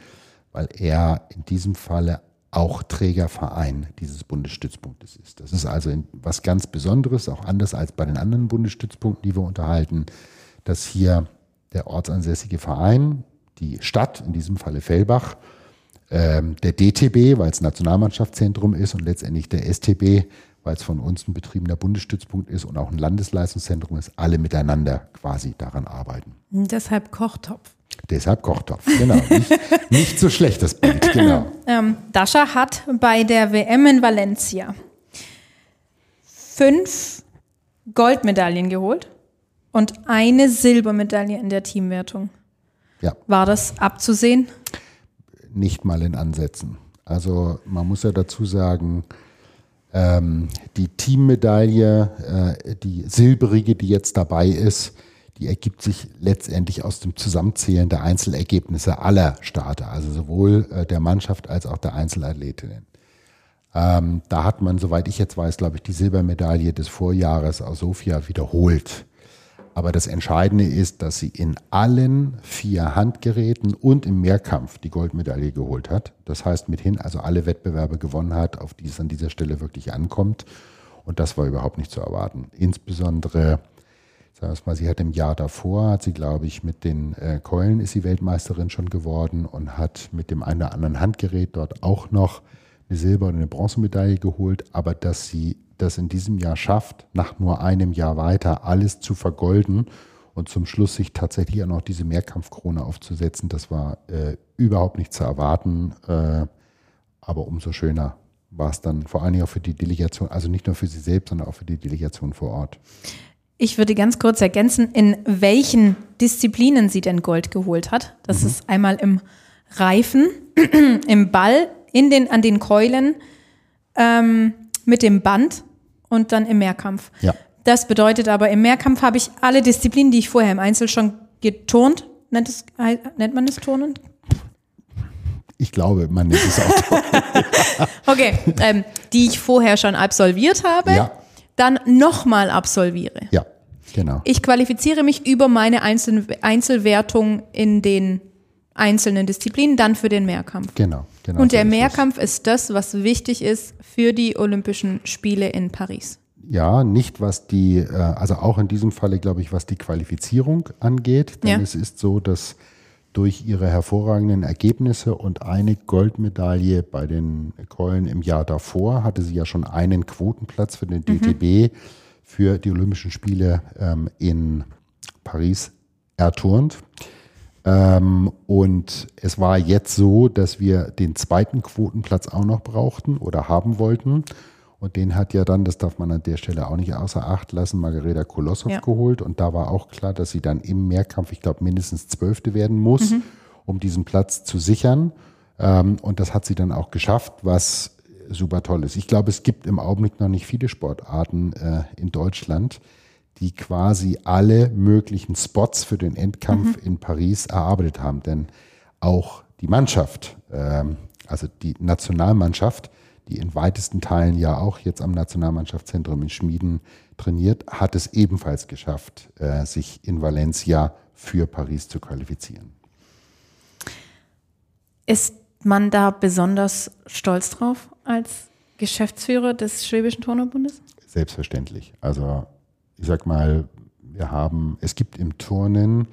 weil er in diesem Falle auch Trägerverein dieses Bundesstützpunktes ist. Das ist also was ganz Besonderes, auch anders als bei den anderen Bundesstützpunkten, die wir unterhalten, dass hier der ortsansässige Verein, die Stadt, in diesem Falle Fellbach, ähm, der DTB, weil es Nationalmannschaftszentrum ist und letztendlich der STB, weil es von uns ein betriebener Bundesstützpunkt ist und auch ein Landesleistungszentrum ist, alle miteinander quasi daran arbeiten. Deshalb Kochtopf. Deshalb Kochtopf, genau. [laughs] Nicht, nicht so schlecht das Bild, genau. Ähm, Dasha hat bei der WM in Valencia fünf Goldmedaillen geholt und eine Silbermedaille in der Teamwertung. Ja. War das abzusehen? Nicht mal in Ansätzen. Also man muss ja dazu sagen, ähm, die Teammedaille, äh, die silberige, die jetzt dabei ist, die ergibt sich letztendlich aus dem Zusammenzählen der Einzelergebnisse aller Starter, also sowohl äh, der Mannschaft als auch der Einzelathletinnen. Ähm, da hat man, soweit ich jetzt weiß, glaube ich, die Silbermedaille des Vorjahres aus Sofia wiederholt. Aber das Entscheidende ist, dass sie in allen vier Handgeräten und im Mehrkampf die Goldmedaille geholt hat. Das heißt, mithin also alle Wettbewerbe gewonnen hat, auf die es an dieser Stelle wirklich ankommt. Und das war überhaupt nicht zu erwarten. Insbesondere sagen wir mal, sie hat im Jahr davor, hat sie, glaube ich, mit den äh, Keulen ist sie Weltmeisterin schon geworden und hat mit dem einen oder anderen Handgerät dort auch noch eine Silber- und eine Bronzemedaille geholt. Aber dass sie das in diesem Jahr schafft, nach nur einem Jahr weiter alles zu vergolden und zum Schluss sich tatsächlich auch noch diese Mehrkampfkrone aufzusetzen, das war äh, überhaupt nicht zu erwarten. Äh, aber umso schöner war es dann vor allen Dingen auch für die Delegation, also nicht nur für sie selbst, sondern auch für die Delegation vor Ort. Ich würde ganz kurz ergänzen, in welchen Disziplinen sie denn Gold geholt hat. Das mhm. ist einmal im Reifen, [clears throat] im Ball, in den, an den Keulen, ähm, mit dem Band und dann im Mehrkampf. Ja. Das bedeutet aber, im Mehrkampf habe ich alle Disziplinen, die ich vorher im Einzel schon geturnt, nennt, es, nennt man es Turnen? Ich glaube, man nennt es auch. [laughs] okay, ähm, die ich vorher schon absolviert habe. Ja dann nochmal absolviere. Ja, genau. Ich qualifiziere mich über meine Einzel Einzelwertung in den einzelnen Disziplinen, dann für den Mehrkampf. Genau, genau. Und der Mehrkampf ist das, was wichtig ist für die Olympischen Spiele in Paris. Ja, nicht was die, äh, also auch in diesem Falle, glaube ich, was die Qualifizierung angeht. Denn ja. es ist so, dass durch ihre hervorragenden Ergebnisse und eine Goldmedaille bei den Keulen im Jahr davor hatte sie ja schon einen Quotenplatz für den DTB mhm. für die Olympischen Spiele ähm, in Paris erturnt. Ähm, und es war jetzt so, dass wir den zweiten Quotenplatz auch noch brauchten oder haben wollten. Und den hat ja dann, das darf man an der Stelle auch nicht außer Acht lassen, Margareta Kolossow ja. geholt. Und da war auch klar, dass sie dann im Mehrkampf, ich glaube, mindestens Zwölfte werden muss, mhm. um diesen Platz zu sichern. Ähm, und das hat sie dann auch geschafft, was super toll ist. Ich glaube, es gibt im Augenblick noch nicht viele Sportarten äh, in Deutschland, die quasi alle möglichen Spots für den Endkampf mhm. in Paris erarbeitet haben. Denn auch die Mannschaft, ähm, also die Nationalmannschaft, die in weitesten Teilen ja auch jetzt am Nationalmannschaftszentrum in Schmieden trainiert, hat es ebenfalls geschafft, äh, sich in Valencia für Paris zu qualifizieren. Ist man da besonders stolz drauf als Geschäftsführer des Schwäbischen Turnerbundes? Selbstverständlich. Also ich sag mal, wir haben, es gibt im Turnen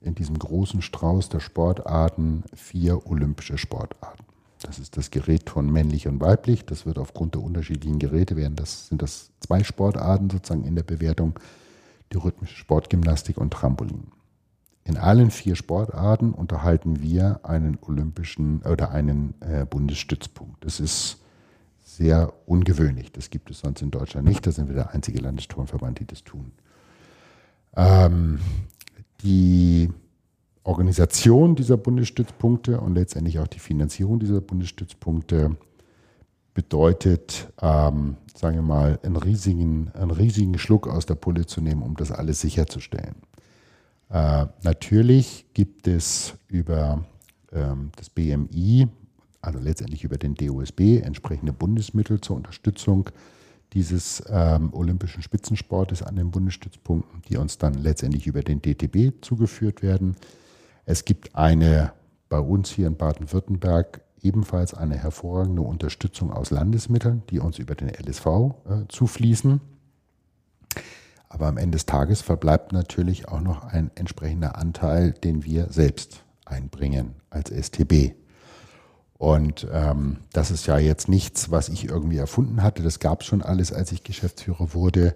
in diesem großen Strauß der Sportarten vier olympische Sportarten. Das ist das Gerätturnen männlich und weiblich. Das wird aufgrund der unterschiedlichen Geräte werden. Das sind das zwei Sportarten sozusagen in der Bewertung. Die rhythmische Sportgymnastik und Trampolin. In allen vier Sportarten unterhalten wir einen olympischen oder einen äh, Bundesstützpunkt. Das ist sehr ungewöhnlich. Das gibt es sonst in Deutschland nicht. Da sind wir der einzige Landesturnverband, die das tun. Ähm, die Organisation dieser Bundesstützpunkte und letztendlich auch die Finanzierung dieser Bundesstützpunkte bedeutet, ähm, sagen wir mal, einen riesigen, einen riesigen Schluck aus der Pulle zu nehmen, um das alles sicherzustellen. Äh, natürlich gibt es über ähm, das BMI also letztendlich über den DOSB, entsprechende Bundesmittel zur Unterstützung dieses ähm, olympischen Spitzensportes an den Bundesstützpunkten, die uns dann letztendlich über den DTB zugeführt werden. Es gibt eine bei uns hier in Baden-Württemberg ebenfalls eine hervorragende Unterstützung aus Landesmitteln, die uns über den LSV äh, zufließen. Aber am Ende des Tages verbleibt natürlich auch noch ein entsprechender Anteil, den wir selbst einbringen als STB. Und ähm, das ist ja jetzt nichts, was ich irgendwie erfunden hatte. Das gab es schon alles, als ich Geschäftsführer wurde.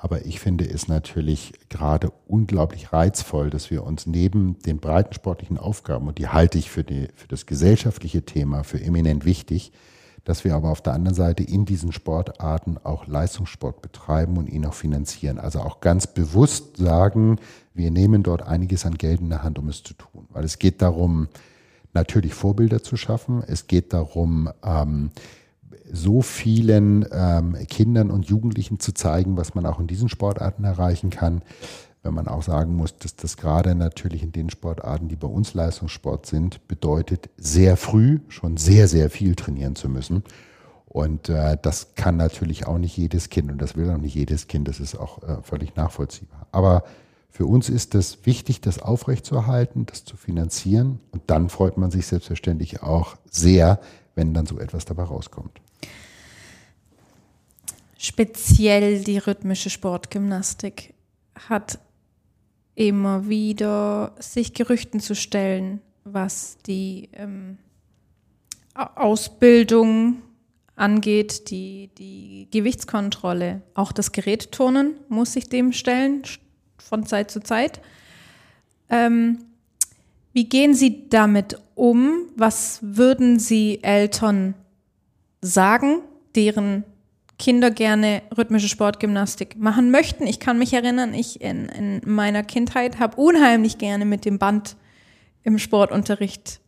Aber ich finde es natürlich gerade unglaublich reizvoll, dass wir uns neben den breiten sportlichen Aufgaben, und die halte ich für, die, für das gesellschaftliche Thema für eminent wichtig, dass wir aber auf der anderen Seite in diesen Sportarten auch Leistungssport betreiben und ihn auch finanzieren. Also auch ganz bewusst sagen, wir nehmen dort einiges an Geld in der Hand, um es zu tun. Weil es geht darum, natürlich Vorbilder zu schaffen. Es geht darum, ähm, so vielen ähm, Kindern und Jugendlichen zu zeigen, was man auch in diesen Sportarten erreichen kann. Wenn man auch sagen muss, dass das gerade natürlich in den Sportarten, die bei uns Leistungssport sind, bedeutet, sehr früh schon sehr, sehr viel trainieren zu müssen. Und äh, das kann natürlich auch nicht jedes Kind und das will auch nicht jedes Kind. Das ist auch äh, völlig nachvollziehbar. Aber für uns ist es wichtig, das aufrechtzuerhalten, das zu finanzieren. Und dann freut man sich selbstverständlich auch sehr, wenn dann so etwas dabei rauskommt. Speziell die rhythmische Sportgymnastik hat immer wieder sich Gerüchten zu stellen, was die ähm, Ausbildung angeht, die, die Gewichtskontrolle. Auch das Gerätturnen muss sich dem stellen, von Zeit zu Zeit. Ähm, wie gehen Sie damit um? Was würden Sie Eltern sagen, deren Kinder gerne rhythmische Sportgymnastik machen möchten? Ich kann mich erinnern, ich in, in meiner Kindheit habe unheimlich gerne mit dem Band im Sportunterricht,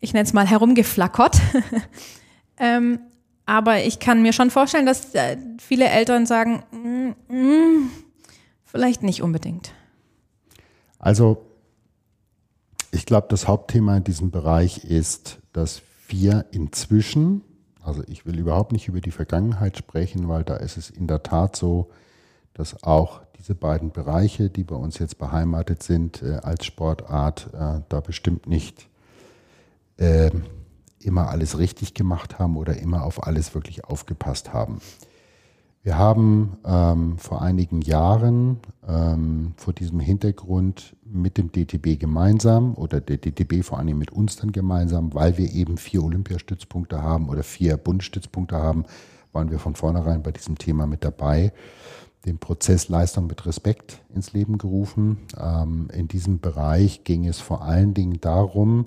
ich nenne es mal, herumgeflackert. [laughs] ähm, aber ich kann mir schon vorstellen, dass äh, viele Eltern sagen, mm, mm, Vielleicht nicht unbedingt. Also, ich glaube, das Hauptthema in diesem Bereich ist, dass wir inzwischen, also ich will überhaupt nicht über die Vergangenheit sprechen, weil da ist es in der Tat so, dass auch diese beiden Bereiche, die bei uns jetzt beheimatet sind äh, als Sportart, äh, da bestimmt nicht äh, immer alles richtig gemacht haben oder immer auf alles wirklich aufgepasst haben. Wir haben ähm, vor einigen Jahren ähm, vor diesem Hintergrund mit dem DTB gemeinsam oder der DTB vor allem mit uns dann gemeinsam, weil wir eben vier Olympiastützpunkte haben oder vier Bundesstützpunkte haben, waren wir von vornherein bei diesem Thema mit dabei, den Prozess Leistung mit Respekt ins Leben gerufen. Ähm, in diesem Bereich ging es vor allen Dingen darum,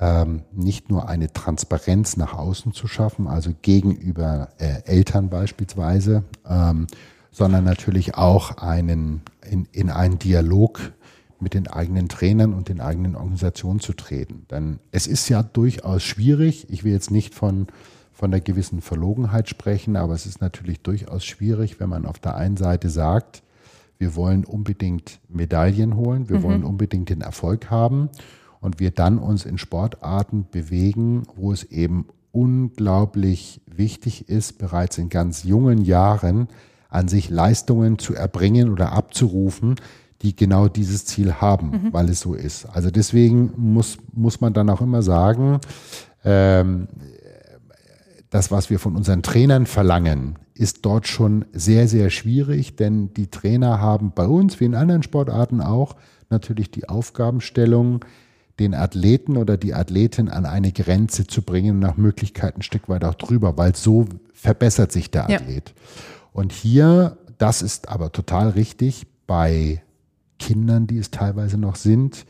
ähm, nicht nur eine Transparenz nach außen zu schaffen, also gegenüber äh, Eltern beispielsweise, ähm, sondern natürlich auch einen, in, in einen Dialog mit den eigenen Trainern und den eigenen Organisationen zu treten. Denn es ist ja durchaus schwierig, ich will jetzt nicht von, von einer gewissen Verlogenheit sprechen, aber es ist natürlich durchaus schwierig, wenn man auf der einen Seite sagt, wir wollen unbedingt Medaillen holen, wir mhm. wollen unbedingt den Erfolg haben und wir dann uns in Sportarten bewegen, wo es eben unglaublich wichtig ist, bereits in ganz jungen Jahren an sich Leistungen zu erbringen oder abzurufen, die genau dieses Ziel haben, mhm. weil es so ist. Also deswegen muss, muss man dann auch immer sagen, ähm, das, was wir von unseren Trainern verlangen, ist dort schon sehr, sehr schwierig, denn die Trainer haben bei uns, wie in anderen Sportarten auch, natürlich die Aufgabenstellung, den Athleten oder die Athletin an eine Grenze zu bringen, nach Möglichkeit ein Stück weit auch drüber, weil so verbessert sich der Athlet. Ja. Und hier, das ist aber total richtig, bei Kindern, die es teilweise noch sind,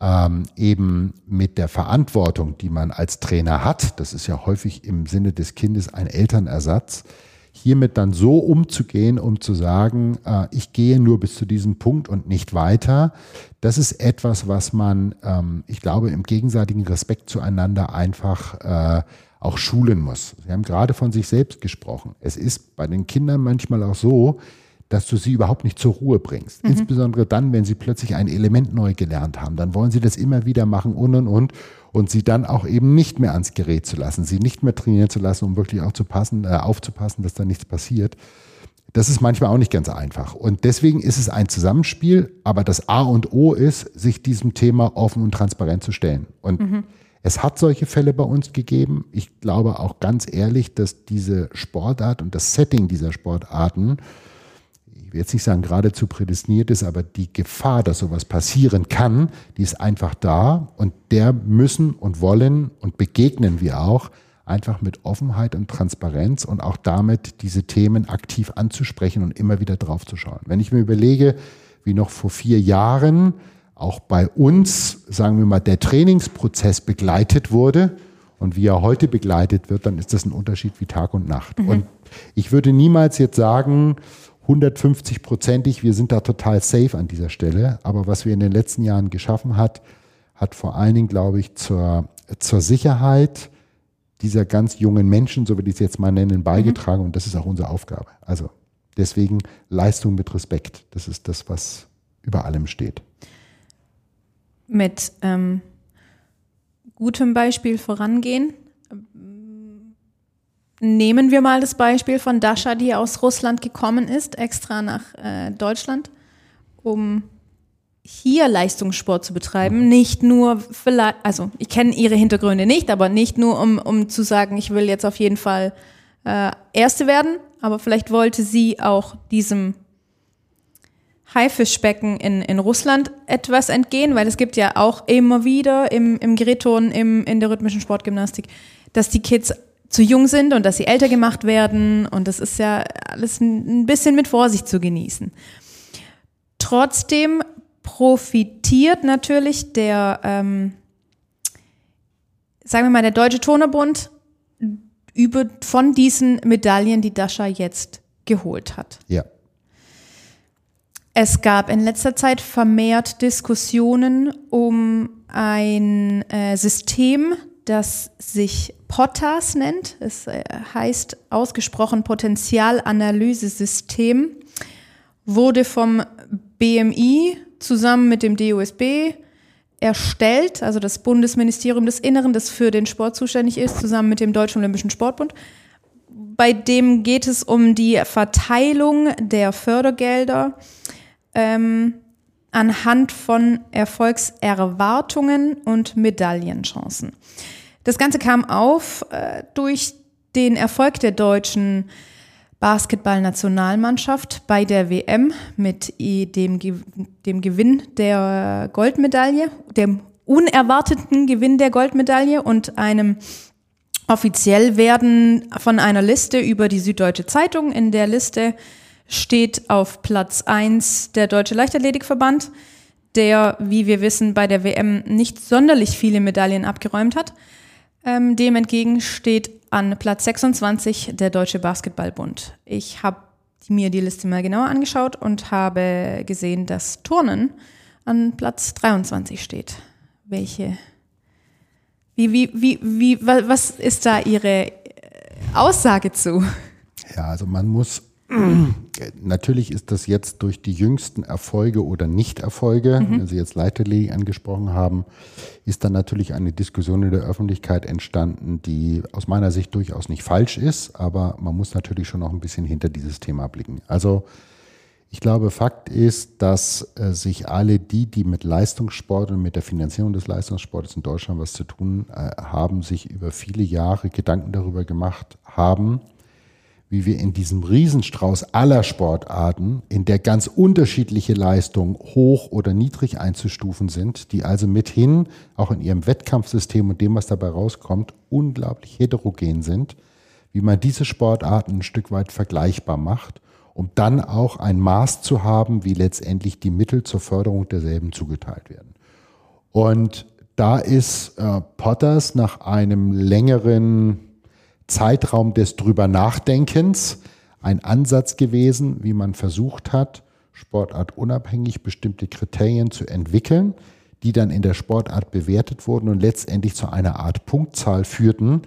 ähm, eben mit der Verantwortung, die man als Trainer hat, das ist ja häufig im Sinne des Kindes ein Elternersatz, hiermit dann so umzugehen, um zu sagen, äh, ich gehe nur bis zu diesem Punkt und nicht weiter, das ist etwas, was man, ähm, ich glaube, im gegenseitigen Respekt zueinander einfach äh, auch schulen muss. Sie haben gerade von sich selbst gesprochen. Es ist bei den Kindern manchmal auch so, dass du sie überhaupt nicht zur Ruhe bringst. Mhm. Insbesondere dann, wenn sie plötzlich ein Element neu gelernt haben. Dann wollen sie das immer wieder machen und und und. Und sie dann auch eben nicht mehr ans Gerät zu lassen, sie nicht mehr trainieren zu lassen, um wirklich auch zu passen, äh, aufzupassen, dass da nichts passiert. Das ist manchmal auch nicht ganz einfach. Und deswegen ist es ein Zusammenspiel, aber das A und O ist, sich diesem Thema offen und transparent zu stellen. Und mhm. es hat solche Fälle bei uns gegeben. Ich glaube auch ganz ehrlich, dass diese Sportart und das Setting dieser Sportarten, ich will jetzt nicht sagen geradezu prädestiniert ist, aber die Gefahr, dass sowas passieren kann, die ist einfach da. Und der müssen und wollen und begegnen wir auch einfach mit Offenheit und Transparenz und auch damit diese Themen aktiv anzusprechen und immer wieder drauf zu schauen. Wenn ich mir überlege, wie noch vor vier Jahren auch bei uns, sagen wir mal, der Trainingsprozess begleitet wurde und wie er heute begleitet wird, dann ist das ein Unterschied wie Tag und Nacht. Mhm. Und ich würde niemals jetzt sagen, 150-prozentig, wir sind da total safe an dieser Stelle. Aber was wir in den letzten Jahren geschaffen hat, hat vor allen Dingen, glaube ich, zur, zur Sicherheit, dieser ganz jungen Menschen, so würde ich es jetzt mal nennen, beigetragen. Mhm. Und das ist auch unsere Aufgabe. Also deswegen Leistung mit Respekt. Das ist das, was über allem steht. Mit ähm, gutem Beispiel vorangehen. Nehmen wir mal das Beispiel von Dasha, die aus Russland gekommen ist, extra nach äh, Deutschland, um hier Leistungssport zu betreiben, nicht nur vielleicht, also ich kenne ihre Hintergründe nicht, aber nicht nur um, um zu sagen, ich will jetzt auf jeden Fall äh, Erste werden, aber vielleicht wollte sie auch diesem Haifischbecken in, in Russland etwas entgehen, weil es gibt ja auch immer wieder im, im Gerätton, im, in der rhythmischen Sportgymnastik, dass die Kids zu jung sind und dass sie älter gemacht werden und das ist ja alles ein bisschen mit Vorsicht zu genießen. Trotzdem profitiert natürlich der, ähm, sagen wir mal, der Deutsche Turnerbund über, von diesen Medaillen, die Dasha jetzt geholt hat. Ja. Es gab in letzter Zeit vermehrt Diskussionen um ein äh, System, das sich POTAS nennt. Es äh, heißt ausgesprochen Potenzialanalysesystem, wurde vom BMI zusammen mit dem DOSB erstellt, also das Bundesministerium des Inneren, das für den Sport zuständig ist, zusammen mit dem Deutschen Olympischen Sportbund. Bei dem geht es um die Verteilung der Fördergelder ähm, anhand von Erfolgserwartungen und Medaillenchancen. Das Ganze kam auf äh, durch den Erfolg der deutschen Basketballnationalmannschaft bei der WM mit dem, dem Gewinn der Goldmedaille, dem unerwarteten Gewinn der Goldmedaille und einem offiziell werden von einer Liste über die Süddeutsche Zeitung. In der Liste steht auf Platz eins der Deutsche Leichtathletikverband, der, wie wir wissen, bei der WM nicht sonderlich viele Medaillen abgeräumt hat. Ähm, dem entgegen steht an Platz 26 der Deutsche Basketballbund. Ich habe mir die Liste mal genauer angeschaut und habe gesehen, dass Turnen an Platz 23 steht. Welche? Wie, wie, wie, wie, was ist da Ihre Aussage zu? Ja, also man muss Natürlich ist das jetzt durch die jüngsten Erfolge oder Nichterfolge, mhm. wenn Sie jetzt Leiterlee angesprochen haben, ist dann natürlich eine Diskussion in der Öffentlichkeit entstanden, die aus meiner Sicht durchaus nicht falsch ist, aber man muss natürlich schon noch ein bisschen hinter dieses Thema blicken. Also ich glaube, Fakt ist, dass äh, sich alle die, die mit Leistungssport und mit der Finanzierung des Leistungssports in Deutschland was zu tun äh, haben, sich über viele Jahre Gedanken darüber gemacht haben, wie wir in diesem Riesenstrauß aller Sportarten, in der ganz unterschiedliche Leistungen hoch oder niedrig einzustufen sind, die also mithin auch in ihrem Wettkampfsystem und dem, was dabei rauskommt, unglaublich heterogen sind, wie man diese Sportarten ein Stück weit vergleichbar macht, um dann auch ein Maß zu haben, wie letztendlich die Mittel zur Förderung derselben zugeteilt werden. Und da ist äh, Potters nach einem längeren Zeitraum des drüber Nachdenkens ein Ansatz gewesen, wie man versucht hat, sportartunabhängig bestimmte Kriterien zu entwickeln, die dann in der Sportart bewertet wurden und letztendlich zu einer Art Punktzahl führten,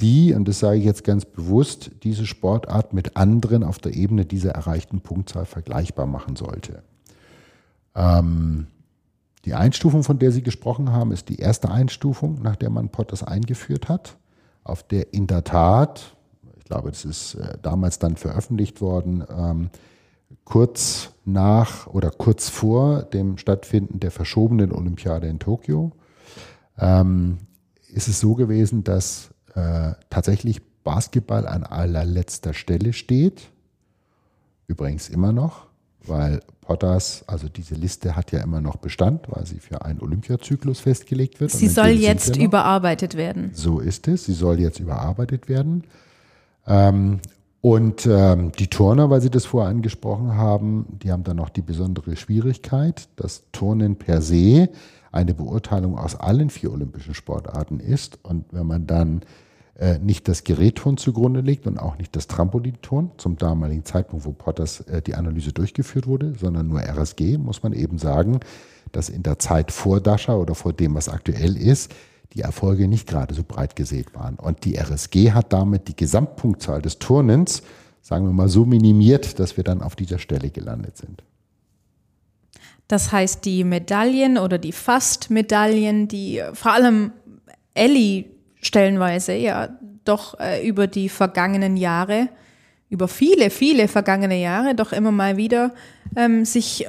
die, und das sage ich jetzt ganz bewusst, diese Sportart mit anderen auf der Ebene dieser erreichten Punktzahl vergleichbar machen sollte. Ähm, die Einstufung, von der Sie gesprochen haben, ist die erste Einstufung, nach der man Potters eingeführt hat, auf der in der Tat, ich glaube, das ist äh, damals dann veröffentlicht worden, ähm, kurz nach oder kurz vor dem Stattfinden der verschobenen Olympiade in Tokio, ähm, ist es so gewesen, dass äh, tatsächlich Basketball an allerletzter Stelle steht. Übrigens immer noch, weil Potters, also diese Liste hat ja immer noch Bestand, weil sie für einen Olympiazyklus festgelegt wird. Sie soll jetzt überarbeitet werden. So ist es. Sie soll jetzt überarbeitet werden. Ähm, und ähm, die Turner, weil Sie das vorher angesprochen haben, die haben dann noch die besondere Schwierigkeit, dass Turnen per se eine Beurteilung aus allen vier olympischen Sportarten ist. Und wenn man dann äh, nicht das Gerätturn zugrunde legt und auch nicht das Trampolinturn zum damaligen Zeitpunkt, wo Potters äh, die Analyse durchgeführt wurde, sondern nur RSG, muss man eben sagen, dass in der Zeit vor Dasha oder vor dem, was aktuell ist, die Erfolge nicht gerade so breit gesät waren. Und die RSG hat damit die Gesamtpunktzahl des Turnens, sagen wir mal, so minimiert, dass wir dann auf dieser Stelle gelandet sind. Das heißt, die Medaillen oder die Fast-Medaillen, die vor allem Ellie stellenweise ja doch äh, über die vergangenen Jahre, über viele, viele vergangene Jahre doch immer mal wieder ähm, sich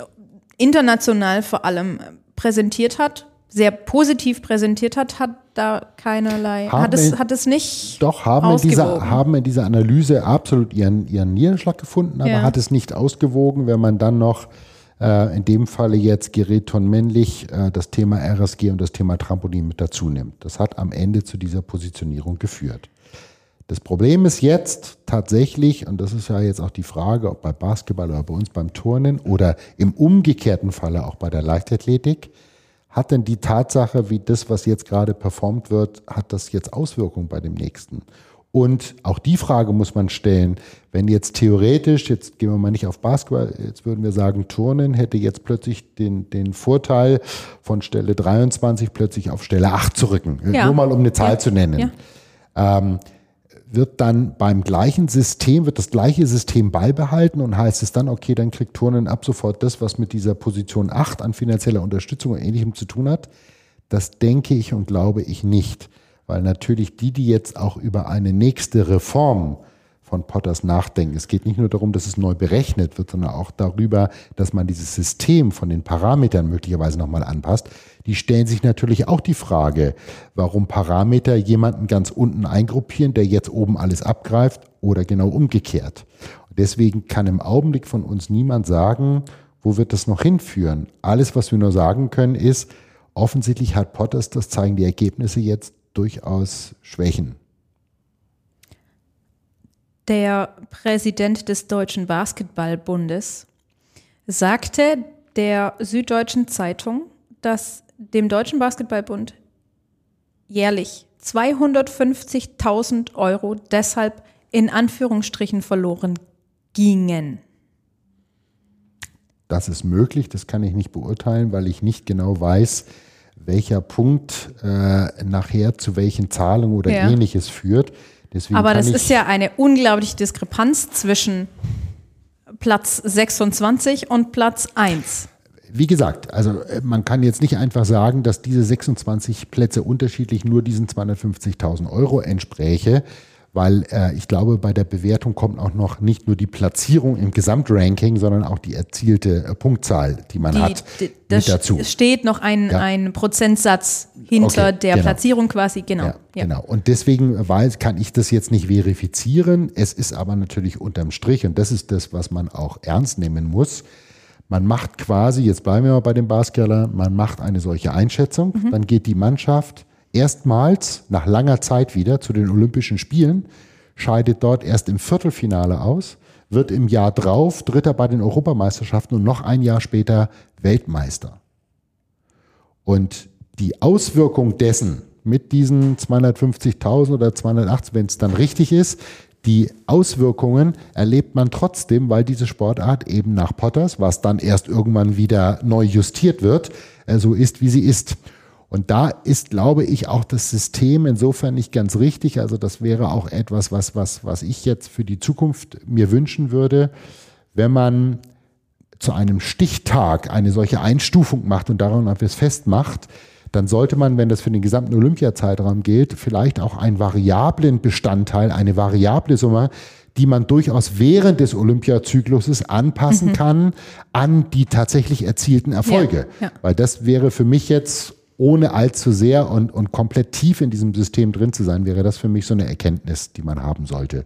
international vor allem präsentiert hat, sehr positiv präsentiert hat, hat da keinerlei, haben hat es, hat es nicht Doch, haben in, dieser, haben in dieser Analyse absolut ihren, ihren Niederschlag gefunden, aber ja. hat es nicht ausgewogen, wenn man dann noch äh, in dem Falle jetzt Geräton männlich äh, das Thema RSG und das Thema Trampolin mit dazu nimmt. Das hat am Ende zu dieser Positionierung geführt. Das Problem ist jetzt tatsächlich, und das ist ja jetzt auch die Frage, ob bei Basketball oder bei uns beim Turnen oder im umgekehrten Falle auch bei der Leichtathletik, hat denn die Tatsache, wie das, was jetzt gerade performt wird, hat das jetzt Auswirkungen bei dem nächsten? Und auch die Frage muss man stellen, wenn jetzt theoretisch, jetzt gehen wir mal nicht auf Basketball, jetzt würden wir sagen, Turnen hätte jetzt plötzlich den, den Vorteil von Stelle 23 plötzlich auf Stelle 8 zu rücken. Ja. Nur mal um eine Zahl ja. zu nennen. Ja. Ähm, wird dann beim gleichen System, wird das gleiche System beibehalten und heißt es dann, okay, dann kriegt Turnen ab sofort das, was mit dieser Position 8 an finanzieller Unterstützung und ähnlichem zu tun hat? Das denke ich und glaube ich nicht. Weil natürlich die, die jetzt auch über eine nächste Reform von Potters nachdenken. Es geht nicht nur darum, dass es neu berechnet wird, sondern auch darüber, dass man dieses System von den Parametern möglicherweise nochmal anpasst. Die stellen sich natürlich auch die Frage, warum Parameter jemanden ganz unten eingruppieren, der jetzt oben alles abgreift oder genau umgekehrt. Deswegen kann im Augenblick von uns niemand sagen, wo wird das noch hinführen. Alles, was wir nur sagen können, ist, offensichtlich hat Potters, das zeigen die Ergebnisse jetzt, durchaus Schwächen der Präsident des Deutschen Basketballbundes sagte der Süddeutschen Zeitung, dass dem Deutschen Basketballbund jährlich 250.000 Euro deshalb in Anführungsstrichen verloren gingen. Das ist möglich, das kann ich nicht beurteilen, weil ich nicht genau weiß, welcher Punkt äh, nachher zu welchen Zahlungen oder ja. ähnliches führt. Deswegen Aber das ist ja eine unglaubliche Diskrepanz zwischen Platz 26 und Platz 1. Wie gesagt, also äh, man kann jetzt nicht einfach sagen, dass diese 26 Plätze unterschiedlich nur diesen 250.000 Euro entspräche weil äh, ich glaube, bei der Bewertung kommt auch noch nicht nur die Platzierung im Gesamtranking, sondern auch die erzielte äh, Punktzahl, die man die, hat, die, mit dazu. Es steht noch ein, ja. ein Prozentsatz hinter okay, der genau. Platzierung quasi, genau. Ja, ja. Genau. Und deswegen weiß, kann ich das jetzt nicht verifizieren. Es ist aber natürlich unterm Strich, und das ist das, was man auch ernst nehmen muss. Man macht quasi, jetzt bleiben wir mal bei dem Basketballer, man macht eine solche Einschätzung, mhm. dann geht die Mannschaft erstmals nach langer Zeit wieder zu den Olympischen Spielen, scheidet dort erst im Viertelfinale aus, wird im Jahr drauf Dritter bei den Europameisterschaften und noch ein Jahr später Weltmeister. Und die Auswirkung dessen mit diesen 250.000 oder 280, wenn es dann richtig ist, die Auswirkungen erlebt man trotzdem, weil diese Sportart eben nach Potters, was dann erst irgendwann wieder neu justiert wird, äh, so ist, wie sie ist. Und da ist, glaube ich, auch das System insofern nicht ganz richtig. Also das wäre auch etwas, was, was, was ich jetzt für die Zukunft mir wünschen würde, wenn man zu einem Stichtag eine solche Einstufung macht und daran etwas festmacht, dann sollte man, wenn das für den gesamten Olympiazeitraum gilt, vielleicht auch einen variablen Bestandteil, eine variable Summe, die man durchaus während des Olympiazykluses anpassen mhm. kann an die tatsächlich erzielten Erfolge. Ja, ja. Weil das wäre für mich jetzt ohne allzu sehr und, und komplett tief in diesem System drin zu sein, wäre das für mich so eine Erkenntnis, die man haben sollte.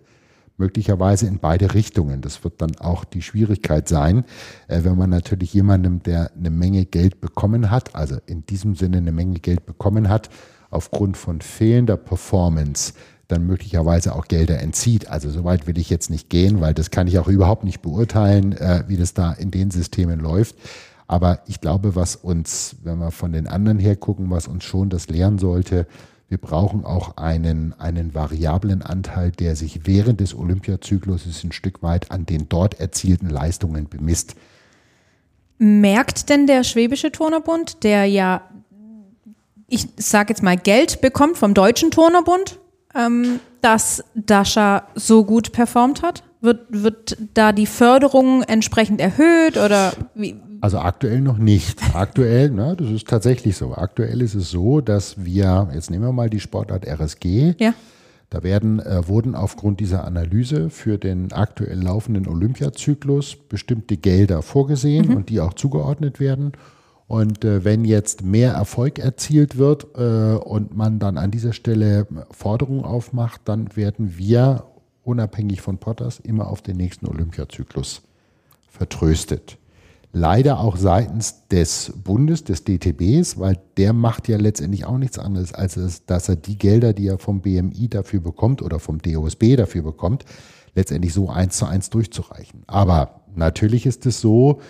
Möglicherweise in beide Richtungen. Das wird dann auch die Schwierigkeit sein, äh, wenn man natürlich jemandem, der eine Menge Geld bekommen hat, also in diesem Sinne eine Menge Geld bekommen hat, aufgrund von fehlender Performance dann möglicherweise auch Gelder entzieht. Also soweit will ich jetzt nicht gehen, weil das kann ich auch überhaupt nicht beurteilen, äh, wie das da in den Systemen läuft. Aber ich glaube, was uns, wenn wir von den anderen her gucken, was uns schon das lehren sollte, wir brauchen auch einen, einen variablen Anteil, der sich während des Olympiazykluses ein Stück weit an den dort erzielten Leistungen bemisst. Merkt denn der Schwäbische Turnerbund, der ja, ich sage jetzt mal, Geld bekommt vom Deutschen Turnerbund, ähm, dass Dasha so gut performt hat? Wird, wird da die Förderung entsprechend erhöht oder wie, also aktuell noch nicht. Aktuell, ne, das ist tatsächlich so. Aktuell ist es so, dass wir, jetzt nehmen wir mal die Sportart RSG. Ja. Da werden, äh, wurden aufgrund dieser Analyse für den aktuell laufenden Olympiazyklus bestimmte Gelder vorgesehen mhm. und die auch zugeordnet werden. Und äh, wenn jetzt mehr Erfolg erzielt wird äh, und man dann an dieser Stelle Forderungen aufmacht, dann werden wir unabhängig von Potters immer auf den nächsten Olympiazyklus vertröstet leider auch seitens des Bundes, des DTBs, weil der macht ja letztendlich auch nichts anderes, als dass er die Gelder, die er vom BMI dafür bekommt oder vom DOSB dafür bekommt, letztendlich so eins zu eins durchzureichen. Aber natürlich ist es so,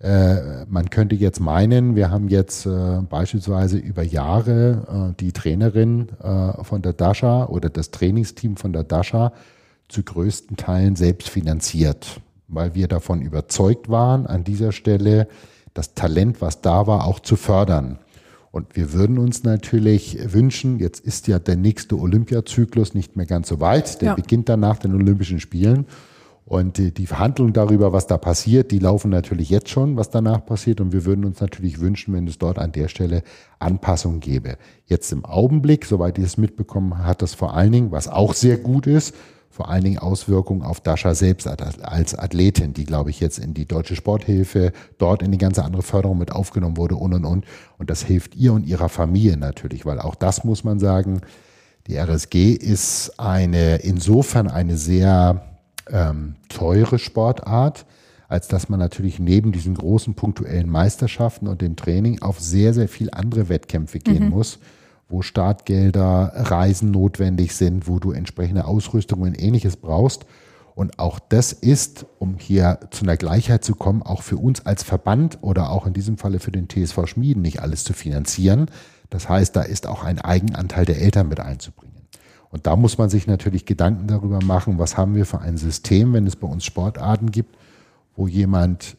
äh, man könnte jetzt meinen, wir haben jetzt äh, beispielsweise über Jahre äh, die Trainerin von der Dasha oder das Trainingsteam von der Dasha zu größten Teilen selbst finanziert weil wir davon überzeugt waren, an dieser Stelle das Talent, was da war, auch zu fördern. Und wir würden uns natürlich wünschen, jetzt ist ja der nächste Olympiazyklus nicht mehr ganz so weit, der ja. beginnt dann nach den Olympischen Spielen. Und die, die Verhandlungen darüber, was da passiert, die laufen natürlich jetzt schon, was danach passiert. Und wir würden uns natürlich wünschen, wenn es dort an der Stelle Anpassungen gäbe. Jetzt im Augenblick, soweit ich es mitbekommen hat das vor allen Dingen, was auch sehr gut ist, vor allen Dingen Auswirkungen auf Dasha selbst als Athletin, die, glaube ich, jetzt in die deutsche Sporthilfe, dort in die ganze andere Förderung mit aufgenommen wurde und und und. Und das hilft ihr und ihrer Familie natürlich, weil auch das muss man sagen, die RSG ist eine, insofern eine sehr ähm, teure Sportart, als dass man natürlich neben diesen großen punktuellen Meisterschaften und dem Training auf sehr, sehr viel andere Wettkämpfe gehen mhm. muss wo Startgelder, Reisen notwendig sind, wo du entsprechende Ausrüstung und ähnliches brauchst. Und auch das ist, um hier zu einer Gleichheit zu kommen, auch für uns als Verband oder auch in diesem Falle für den TSV Schmieden nicht alles zu finanzieren. Das heißt, da ist auch ein Eigenanteil der Eltern mit einzubringen. Und da muss man sich natürlich Gedanken darüber machen, was haben wir für ein System, wenn es bei uns Sportarten gibt, wo jemand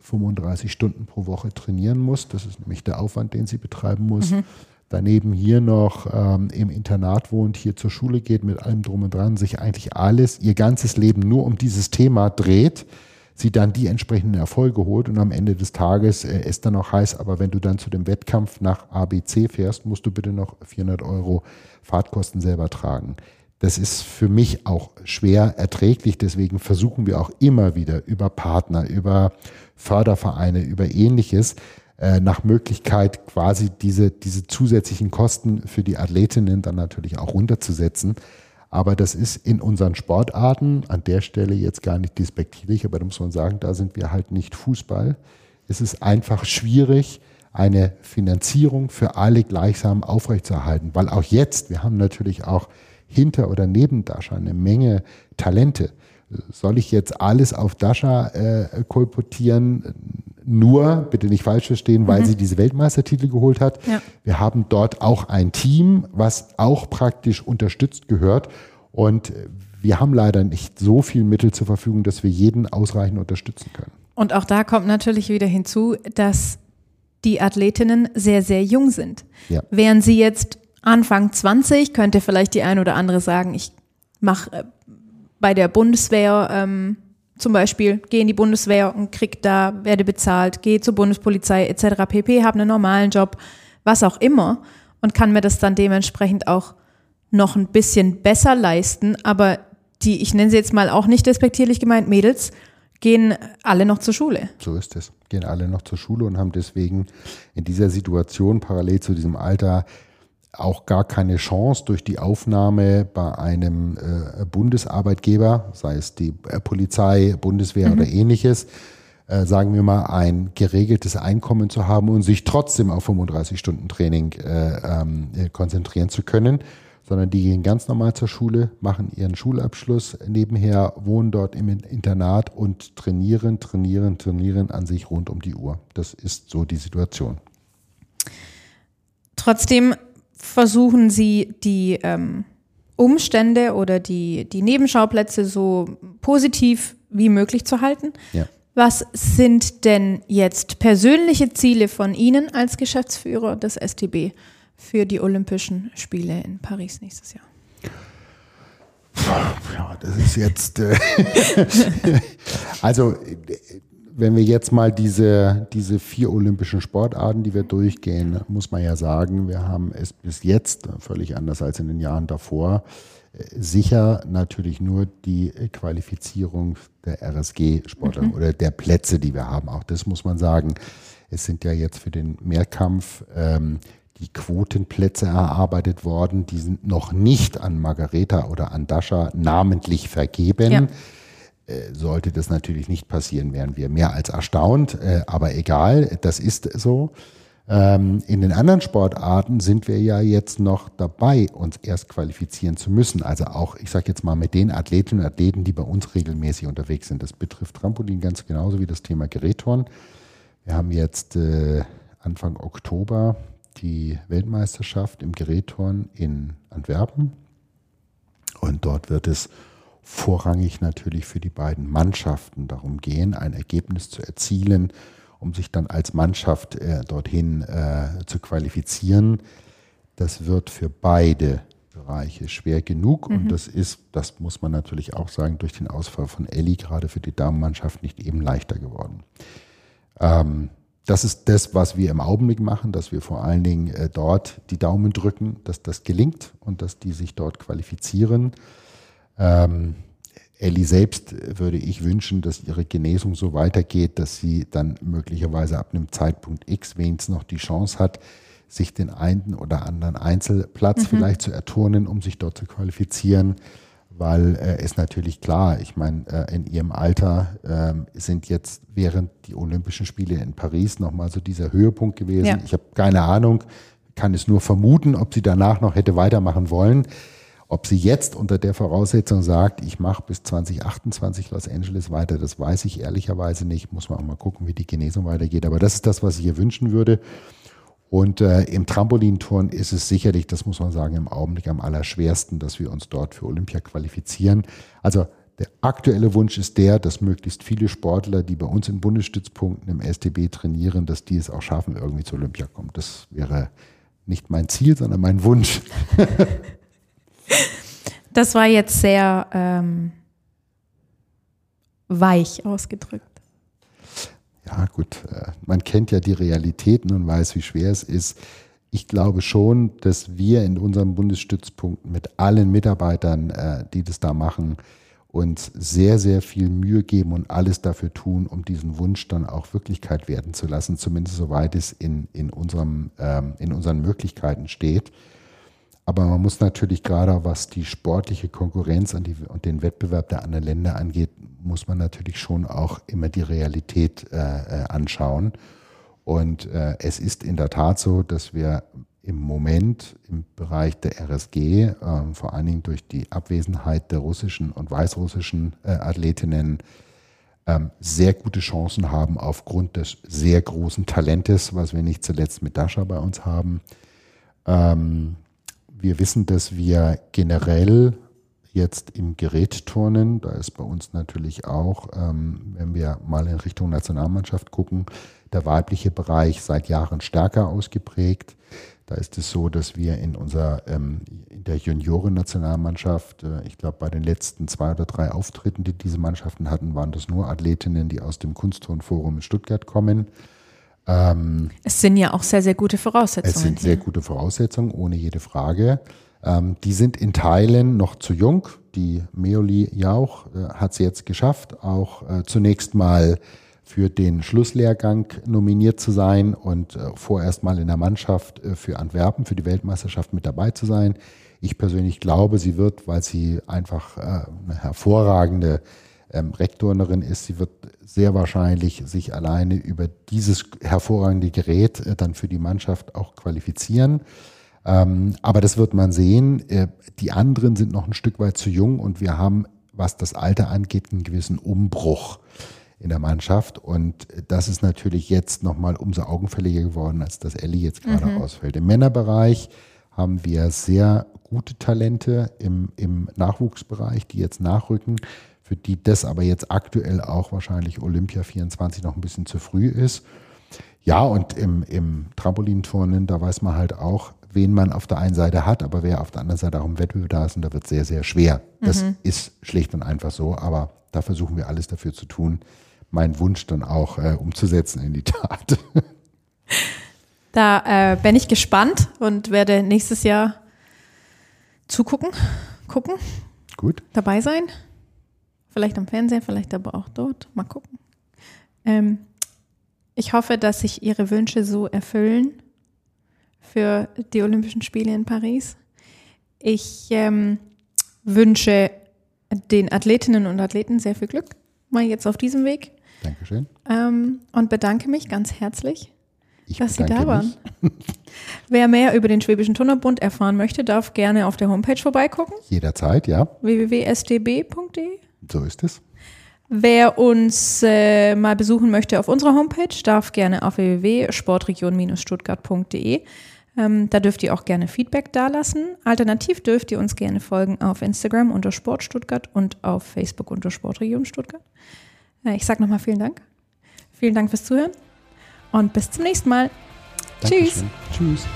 35 Stunden pro Woche trainieren muss. Das ist nämlich der Aufwand, den sie betreiben muss. Mhm daneben hier noch ähm, im Internat wohnt, hier zur Schule geht, mit allem drum und dran, sich eigentlich alles, ihr ganzes Leben nur um dieses Thema dreht, sie dann die entsprechenden Erfolge holt und am Ende des Tages äh, es dann auch heißt, aber wenn du dann zu dem Wettkampf nach ABC fährst, musst du bitte noch 400 Euro Fahrtkosten selber tragen. Das ist für mich auch schwer erträglich. Deswegen versuchen wir auch immer wieder über Partner, über Fördervereine, über ähnliches äh, nach Möglichkeit quasi diese, diese zusätzlichen Kosten für die Athletinnen dann natürlich auch runterzusetzen. Aber das ist in unseren Sportarten an der Stelle jetzt gar nicht despektierlich, aber da muss man sagen, da sind wir halt nicht Fußball. Es ist einfach schwierig, eine Finanzierung für alle gleichsam aufrechtzuerhalten, weil auch jetzt, wir haben natürlich auch hinter oder neben Dasha eine Menge Talente. Soll ich jetzt alles auf Dasha äh, kolportieren? Nur, bitte nicht falsch verstehen, weil mhm. sie diese Weltmeistertitel geholt hat. Ja. Wir haben dort auch ein Team, was auch praktisch unterstützt gehört. Und wir haben leider nicht so viel Mittel zur Verfügung, dass wir jeden ausreichend unterstützen können. Und auch da kommt natürlich wieder hinzu, dass die Athletinnen sehr, sehr jung sind. Ja. Wären sie jetzt Anfang 20, könnte vielleicht die ein oder andere sagen, ich mache äh, bei der Bundeswehr ähm, zum Beispiel, gehe in die Bundeswehr und krieg da, werde bezahlt, gehe zur Bundespolizei etc. pp, habe einen normalen Job, was auch immer und kann mir das dann dementsprechend auch noch ein bisschen besser leisten. Aber die, ich nenne sie jetzt mal auch nicht despektierlich gemeint, Mädels, gehen alle noch zur Schule. So ist es. Gehen alle noch zur Schule und haben deswegen in dieser Situation parallel zu diesem Alter auch gar keine Chance durch die Aufnahme bei einem äh, Bundesarbeitgeber, sei es die äh, Polizei, Bundeswehr mhm. oder ähnliches, äh, sagen wir mal, ein geregeltes Einkommen zu haben und sich trotzdem auf 35 Stunden Training äh, ähm, konzentrieren zu können, sondern die gehen ganz normal zur Schule, machen ihren Schulabschluss nebenher, wohnen dort im Internat und trainieren, trainieren, trainieren an sich rund um die Uhr. Das ist so die Situation. Trotzdem versuchen sie die ähm, Umstände oder die, die Nebenschauplätze so positiv wie möglich zu halten. Ja. Was sind denn jetzt persönliche Ziele von Ihnen als Geschäftsführer des STB für die Olympischen Spiele in Paris nächstes Jahr? Ja, das ist jetzt. Äh [laughs] also wenn wir jetzt mal diese, diese vier olympischen Sportarten, die wir durchgehen, muss man ja sagen, wir haben es bis jetzt, völlig anders als in den Jahren davor, sicher natürlich nur die Qualifizierung der RSG-Sportler mhm. oder der Plätze, die wir haben. Auch das muss man sagen. Es sind ja jetzt für den Mehrkampf ähm, die Quotenplätze erarbeitet worden. Die sind noch nicht an Margareta oder an Dasha namentlich vergeben. Ja. Äh, sollte das natürlich nicht passieren, wären wir mehr als erstaunt. Äh, aber egal, das ist so. Ähm, in den anderen Sportarten sind wir ja jetzt noch dabei, uns erst qualifizieren zu müssen. Also auch, ich sage jetzt mal, mit den Athletinnen und Athleten, die bei uns regelmäßig unterwegs sind. Das betrifft Trampolin ganz genauso wie das Thema Gerätturnen. Wir haben jetzt äh, Anfang Oktober die Weltmeisterschaft im Gerätturnen in Antwerpen. Und dort wird es vorrangig natürlich für die beiden Mannschaften darum gehen, ein Ergebnis zu erzielen, um sich dann als Mannschaft äh, dorthin äh, zu qualifizieren. Das wird für beide Bereiche schwer genug mhm. und das ist, das muss man natürlich auch sagen, durch den Ausfall von Elli gerade für die Damenmannschaft nicht eben leichter geworden. Ähm, das ist das, was wir im Augenblick machen, dass wir vor allen Dingen äh, dort die Daumen drücken, dass das gelingt und dass die sich dort qualifizieren. Ähm, Ellie selbst würde ich wünschen, dass ihre Genesung so weitergeht, dass sie dann möglicherweise ab einem Zeitpunkt X wenigstens noch die Chance hat, sich den einen oder anderen Einzelplatz mhm. vielleicht zu erturnen, um sich dort zu qualifizieren. Weil äh, es natürlich klar, ich meine, äh, in ihrem Alter äh, sind jetzt während die Olympischen Spiele in Paris nochmal so dieser Höhepunkt gewesen. Ja. Ich habe keine Ahnung, kann es nur vermuten, ob sie danach noch hätte weitermachen wollen. Ob sie jetzt unter der Voraussetzung sagt, ich mache bis 2028 Los Angeles weiter, das weiß ich ehrlicherweise nicht. Muss man auch mal gucken, wie die Genesung weitergeht. Aber das ist das, was ich ihr wünschen würde. Und äh, im Trampolinturn ist es sicherlich, das muss man sagen, im Augenblick am allerschwersten, dass wir uns dort für Olympia qualifizieren. Also der aktuelle Wunsch ist der, dass möglichst viele Sportler, die bei uns in Bundesstützpunkten im STB trainieren, dass die es auch schaffen, irgendwie zu Olympia kommen. Das wäre nicht mein Ziel, sondern mein Wunsch. [laughs] Das war jetzt sehr ähm, weich ausgedrückt. Ja, gut. Äh, man kennt ja die Realitäten und weiß, wie schwer es ist. Ich glaube schon, dass wir in unserem Bundesstützpunkt mit allen Mitarbeitern, äh, die das da machen, uns sehr, sehr viel Mühe geben und alles dafür tun, um diesen Wunsch dann auch Wirklichkeit werden zu lassen, zumindest soweit es in, in, unserem, ähm, in unseren Möglichkeiten steht. Aber man muss natürlich gerade, was die sportliche Konkurrenz und, die, und den Wettbewerb der anderen Länder angeht, muss man natürlich schon auch immer die Realität äh, äh anschauen. Und äh, es ist in der Tat so, dass wir im Moment im Bereich der RSG, äh, vor allen Dingen durch die Abwesenheit der russischen und weißrussischen äh, Athletinnen, ähm, sehr gute Chancen haben aufgrund des sehr großen Talentes, was wir nicht zuletzt mit Dasha bei uns haben. Ähm, wir wissen, dass wir generell jetzt im Gerätturnen. Da ist bei uns natürlich auch, ähm, wenn wir mal in Richtung Nationalmannschaft gucken, der weibliche Bereich seit Jahren stärker ausgeprägt. Da ist es so, dass wir in unserer ähm, in der Junioren-Nationalmannschaft, äh, ich glaube, bei den letzten zwei oder drei Auftritten, die diese Mannschaften hatten, waren das nur Athletinnen, die aus dem Kunstturnforum in Stuttgart kommen. Ähm, es sind ja auch sehr, sehr gute Voraussetzungen. Es sind sehr gute Voraussetzungen, ohne jede Frage. Ähm, die sind in Teilen noch zu jung. Die Meoli Jauch äh, hat sie jetzt geschafft, auch äh, zunächst mal für den Schlusslehrgang nominiert zu sein und äh, vorerst mal in der Mannschaft äh, für Antwerpen, für die Weltmeisterschaft mit dabei zu sein. Ich persönlich glaube, sie wird, weil sie einfach äh, eine hervorragende ähm, Rektornerin ist, sie wird sehr wahrscheinlich sich alleine über dieses hervorragende Gerät äh, dann für die Mannschaft auch qualifizieren. Ähm, aber das wird man sehen. Äh, die anderen sind noch ein Stück weit zu jung und wir haben, was das Alter angeht, einen gewissen Umbruch in der Mannschaft. Und das ist natürlich jetzt nochmal umso augenfälliger geworden, als dass Ellie jetzt gerade mhm. ausfällt. Im Männerbereich haben wir sehr gute Talente im, im Nachwuchsbereich, die jetzt nachrücken, für die das aber jetzt aktuell auch wahrscheinlich Olympia 24 noch ein bisschen zu früh ist. Ja, und im, im Trampolinturnen, da weiß man halt auch, wen man auf der einen Seite hat, aber wer auf der anderen Seite auch im Wettbewerb da ist, und da wird sehr, sehr schwer. Das mhm. ist schlicht und einfach so, aber da versuchen wir alles dafür zu tun, meinen Wunsch dann auch äh, umzusetzen in die Tat. [laughs] Da äh, bin ich gespannt und werde nächstes Jahr zugucken, gucken. Gut. Dabei sein. Vielleicht am Fernsehen, vielleicht aber auch dort. Mal gucken. Ähm, ich hoffe, dass sich Ihre Wünsche so erfüllen für die Olympischen Spiele in Paris. Ich ähm, wünsche den Athletinnen und Athleten sehr viel Glück, mal jetzt auf diesem Weg. Dankeschön. Ähm, und bedanke mich ganz herzlich, ich dass Sie da waren. [laughs] [laughs] Wer mehr über den Schwäbischen Turnerbund erfahren möchte, darf gerne auf der Homepage vorbeigucken. Jederzeit, ja. www.stb.de. So ist es. Wer uns äh, mal besuchen möchte auf unserer Homepage, darf gerne auf www.sportregion-stuttgart.de. Ähm, da dürft ihr auch gerne Feedback dalassen. Alternativ dürft ihr uns gerne folgen auf Instagram unter Sport Stuttgart und auf Facebook unter Sportregion Stuttgart. Äh, ich sage nochmal vielen Dank. Vielen Dank fürs Zuhören und bis zum nächsten Mal. Dankeschön. Tschüss. Tschüss.